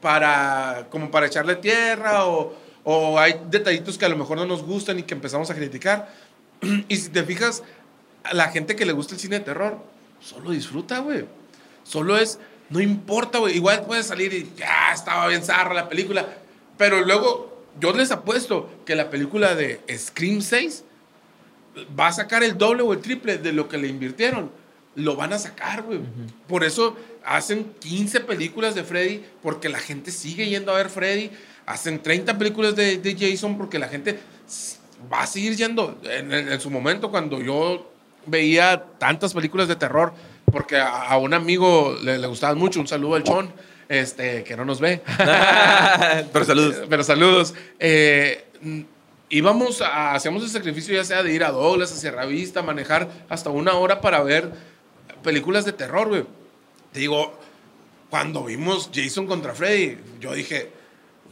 para, como para echarle tierra o, o hay detallitos que a lo mejor no nos gustan y que empezamos a criticar. Y si te fijas, la gente que le gusta el cine de terror, solo disfruta, güey. Solo es no importa, güey. Igual puede salir y ya estaba bien zarra la película. Pero luego, yo les apuesto que la película de Scream 6 va a sacar el doble o el triple de lo que le invirtieron. Lo van a sacar, güey. Por eso hacen 15 películas de Freddy, porque la gente sigue yendo a ver Freddy. Hacen 30 películas de, de Jason, porque la gente va a seguir yendo. En, en, su momento, cuando yo veía tantas películas de terror, porque a, a un amigo le, le gustaban mucho. Un saludo al Chon, este, que no nos ve. Pero saludos. Pero saludos. Eh, íbamos, a- hacíamos el sacrificio ya sea de ir a Douglas, hacia Revista, manejar hasta una hora para ver películas de terror, güey. Te digo, cuando vimos Jason contra Freddy, yo dije,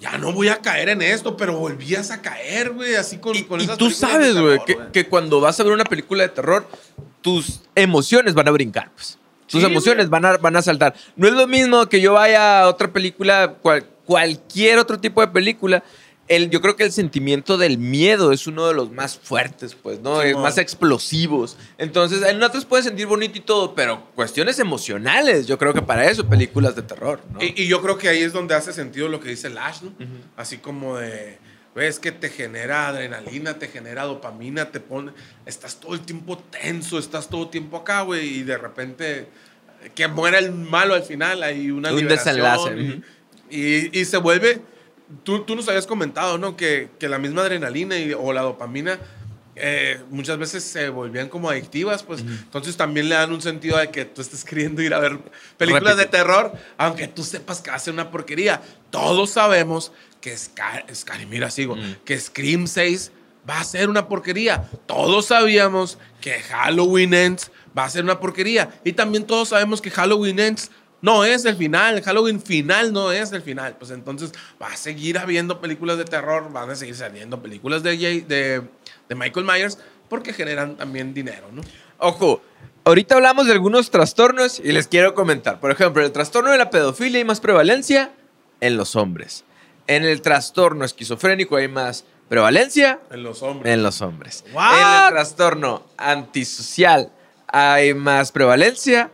ya no voy a caer en esto, pero volvías a caer, güey, así con, Y, con y esas tú sabes, güey, que, que cuando vas a ver una película de terror, tus emociones van a brincar, pues. Tus Sí, emociones van a, van a saltar. No es lo mismo que yo vaya a otra película, cual- cualquier otro tipo de película. El, yo creo que el sentimiento del miedo es uno de los más fuertes, pues, ¿no? es Simón. más explosivos. Entonces, en otras puedes sentir bonito y todo, pero cuestiones emocionales, yo creo que para eso películas de terror, ¿no? Y, y yo creo que ahí es donde hace sentido lo que dice Lash, ¿no? Así como de, ves que te genera adrenalina, te genera dopamina, te pone, estás todo el tiempo tenso, estás todo el tiempo acá, güey, y de repente que muera el malo al final, hay una Un liberación desenlace, y- ujú. y, y se vuelve, tú, tú nos habías comentado, ¿no? Que, que la misma adrenalina y- o la dopamina eh, muchas veces se volvían como adictivas, pues entonces también le dan un sentido de que tú estés queriendo ir a ver películas de terror, aunque tú sepas que hace una porquería. Todos sabemos que Scar, Scary, mira, sigo, que Scream 6 va a ser una porquería. Todos sabíamos que Halloween Ends va a ser una porquería. Y también todos sabemos que Halloween Ends no es el final. Halloween final no es el final. Pues entonces va a seguir habiendo películas de terror, van a seguir saliendo películas de, Jay- de, de Michael Myers porque generan también dinero, ¿no? Ojo, ahorita hablamos de algunos trastornos y les quiero comentar. Por ejemplo, el trastorno de la pedofilia hay más prevalencia en los hombres. En el trastorno esquizofrénico hay más prevalencia En los hombres. en los hombres. What? En el trastorno antisocial hay más prevalencia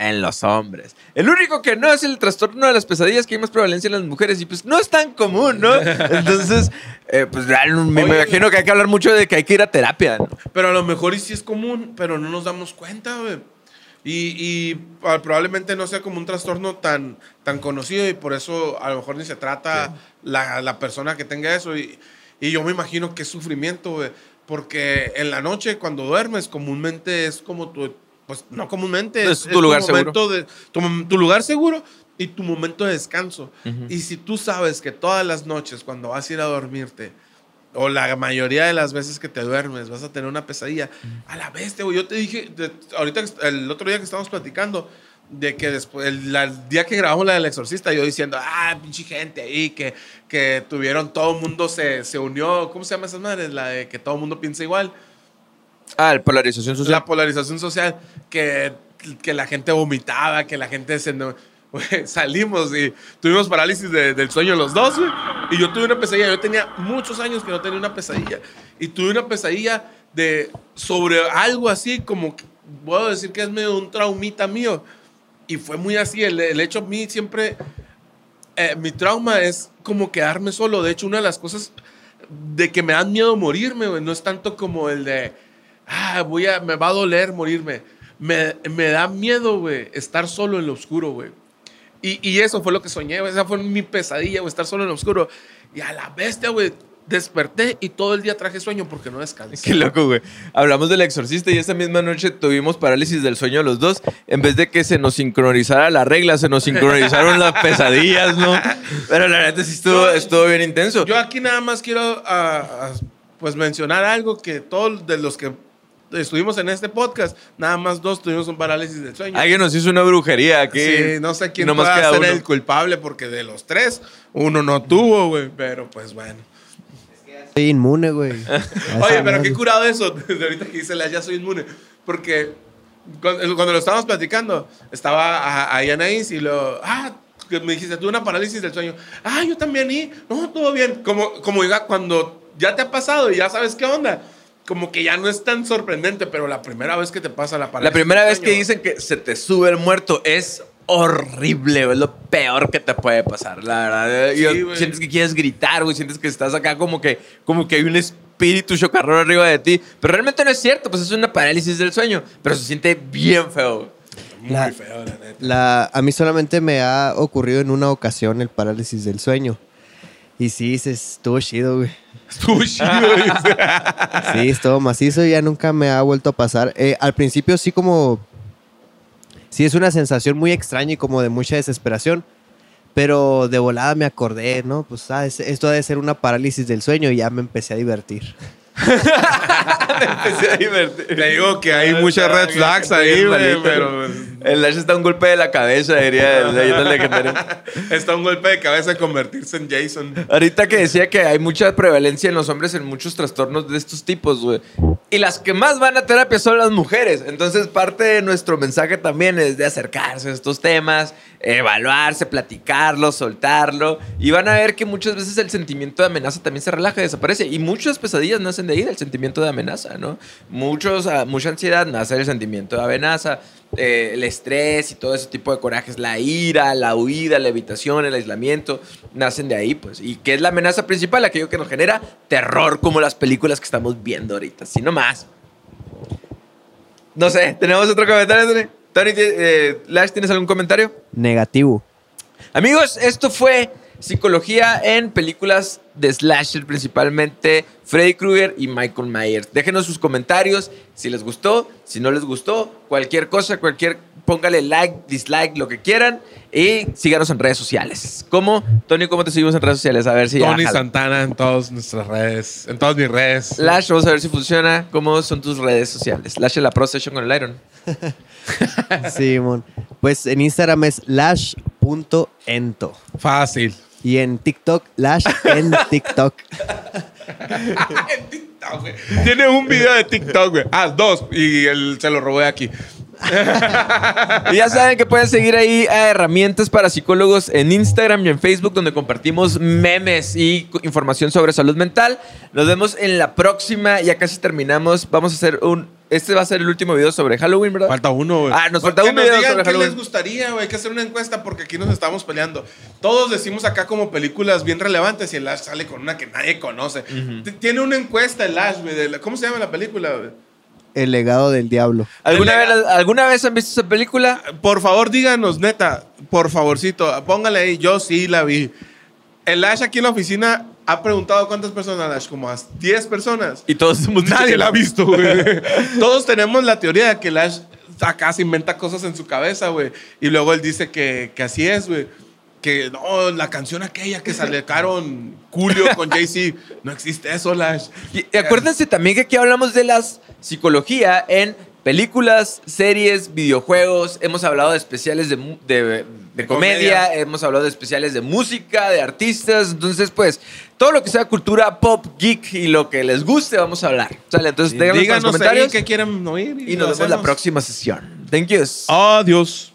en los hombres. El único que no es el trastorno de las pesadillas que hay más prevalencia en las mujeres y pues no es tan común, ¿no? Entonces, eh, pues me, Oye, imagino que hay que hablar mucho de que hay que ir a terapia, ¿no? Pero a lo mejor y sí es común, pero no nos damos cuenta, güey. Y, y, ah, probablemente no sea como un trastorno tan, tan conocido y por eso a lo mejor ni se trata la, la persona que tenga eso. Y, y yo me imagino que es sufrimiento, güey. Porque en la noche cuando duermes comúnmente es como tu... Pues no comúnmente. Es tu lugar seguro. de- tu, tu lugar seguro y tu momento de descanso. Y si tú sabes que todas las noches cuando vas a ir a dormirte o la mayoría de las veces que te duermes vas a tener una pesadilla. A la bestia, güey. Yo te dije, de- ahorita, el otro día que estábamos platicando, de que después, el, la- el día que grabamos la del exorcista, yo diciendo, ah, pinche gente ahí, que, que tuvieron, todo el mundo se, se unió, ¿cómo se llama esas madres? La de que todo el mundo piensa igual. Ah, la polarización social. La polarización social, que, que la gente vomitaba, que la gente se... Güey, salimos y tuvimos parálisis de- del sueño los dos, güey. Y yo tuve una pesadilla. Yo tenía muchos años que no tenía una pesadilla. Y tuve una pesadilla de sobre algo así, como, puedo decir que es medio un traumita mío. Y fue muy así. El, el hecho a mí siempre... eh, mi trauma es como quedarme solo. De hecho, una de las cosas de que me dan miedo morirme, güey, no es tanto como el de, ah, voy a, me va a doler morirme. Me, me da miedo, güey, estar solo en lo oscuro, güey. Y, y eso fue lo que soñé, güey, esa fue mi pesadilla, güey, estar solo en lo oscuro. Y a la bestia, güey, desperté y todo el día traje sueño porque no descansé. Qué loco, güey. Hablamos del exorcista y esa misma noche tuvimos parálisis del sueño los dos. En vez de que se nos sincronizara la regla, se nos sincronizaron las pesadillas, ¿no? Pero la neta sí estuvo, estuvo bien intenso. Yo aquí nada más quiero ah, ah, pues mencionar algo que todos de los que estuvimos en este podcast, nada más dos tuvimos un parálisis del sueño. Alguien nos hizo una brujería aquí. Sí, no sé quién Nomás pueda queda ser uno. el culpable porque de los tres, uno no tuvo, güey. Pero pues bueno. Soy inmune, güey. Oye, pero qué curado eso. De ahorita que dice la ya soy inmune. Porque cuando, cuando lo estábamos platicando, estaba a- ahí Anaís y lo. Ah, que me dijiste, tuve una parálisis del sueño. Ah, yo también, y no, todo bien. Como, como diga, cuando ya te ha pasado y ya sabes qué onda. Como que ya no es tan sorprendente, pero la primera vez que te pasa la parálisis. La primera vez que dicen que se te sube el muerto es horrible. Es lo peor que te puede pasar, la verdad. Sí, Y güey. sientes que quieres gritar, güey. Sientes que estás acá como que, como que hay un espíritu chocarrón arriba de ti. Pero realmente no es cierto, pues es una parálisis del sueño. Pero se siente bien feo. Muy La- feo, la neta. La, a mí solamente me ha ocurrido en una ocasión el parálisis del sueño. Y sí, se estuvo chido, güey. Estuvo chido. Sí, estuvo macizo y ya nunca me ha vuelto a pasar. Eh, al principio sí como sí es una sensación muy extraña y como de mucha desesperación. Pero de volada me acordé, ¿no? Pues ah, es- esto debe ser una parálisis del sueño y ya me empecé a divertir. Me empecé a divertir. Te digo que hay muchas red flags ahí, güey, pero El Lash está un golpe de la cabeza, diría el leyenda está un golpe de cabeza de convertirse en Jason. Ahorita que decía que hay mucha prevalencia en los hombres en muchos trastornos de estos tipos, güey. Y las que más van a terapia son las mujeres. Entonces, parte de nuestro mensaje también es de acercarse a estos temas, evaluarse, platicarlo, soltarlo. Y van a ver que muchas veces el sentimiento de amenaza también se relaja y desaparece. Y muchas pesadillas nacen de ahí, del sentimiento de amenaza, ¿no? Muchos, ah, mucha ansiedad nace del sentimiento de amenaza. Eh, el estrés y todo ese tipo de corajes, la ira, la huida, la evitación, el aislamiento, nacen de ahí, pues. ¿Y qué es la amenaza principal? Aquello que nos genera terror, como las películas que estamos viendo ahorita, si no más. No sé, ¿tenemos otro comentario, Tony? Tony, eh, Lash, ¿tienes algún comentario? Negativo. Amigos, esto fue psicología en películas de slasher, principalmente Freddy Krueger y Michael Myers. Déjenos sus comentarios si les gustó, si no les gustó, cualquier cosa, cualquier, póngale like, dislike, lo que quieran y síganos en redes sociales. ¿Cómo? Tony, ¿cómo te seguimos en redes sociales? A ver si ya Tony. Santana en todas nuestras redes, en todas mis redes. Lash, vamos a ver si funciona. ¿Cómo son tus redes sociales? Lash en la Pro Session con el Iron. Simón. Pues en Instagram es lash.ento. Fácil. Y en TikTok, lash en TikTok. Tiene un video de TikTok, güey. Ah, dos. Y él se lo robé aquí. Y ya saben que pueden seguir ahí a herramientas para psicólogos en Instagram y en Facebook, donde compartimos memes y información sobre salud mental. Nos vemos en la próxima. Ya casi terminamos. Vamos a hacer un. Este va a ser el último video sobre Halloween, ¿verdad? Falta uno, güey. Ah, nos Porque falta un nos video digan sobre qué Halloween. les gustaría, güey. Hay que hacer una encuesta porque aquí nos estamos peleando. Todos decimos acá como películas bien relevantes y el Ash sale con una que nadie conoce. T- Tiene una encuesta el Ash, güey. de la- ¿Cómo se llama la película, güey? El legado del diablo. ¿Alguna vez, ¿Alguna vez han visto esa película? Por favor, díganos, neta, por favorcito, póngale ahí, yo sí la vi. El Ash aquí en la oficina ha preguntado cuántas personas, Ash, como a 10 personas. Y todos hemos Nadie la ha visto, güey. Todos tenemos la teoría de que el Ash acá se inventa cosas en su cabeza, güey. Y luego él dice que, que así es, güey. Que no, la canción aquella que sacaron Julio con Jay-Z, no existe eso, Lash. Y, y acuérdense también que aquí hablamos de la psicología en películas, series, videojuegos. Hemos hablado de especiales de, de- de comedia, comedia. hemos hablado de especiales de música, de artistas. Entonces, pues, todo lo que sea cultura pop, geek y lo que les guste, vamos a hablar. Sale, entonces, déjanos en los Díganos comentarios qué quieren oír. y nos lo vemos la próxima sesión. Thank you. Adiós.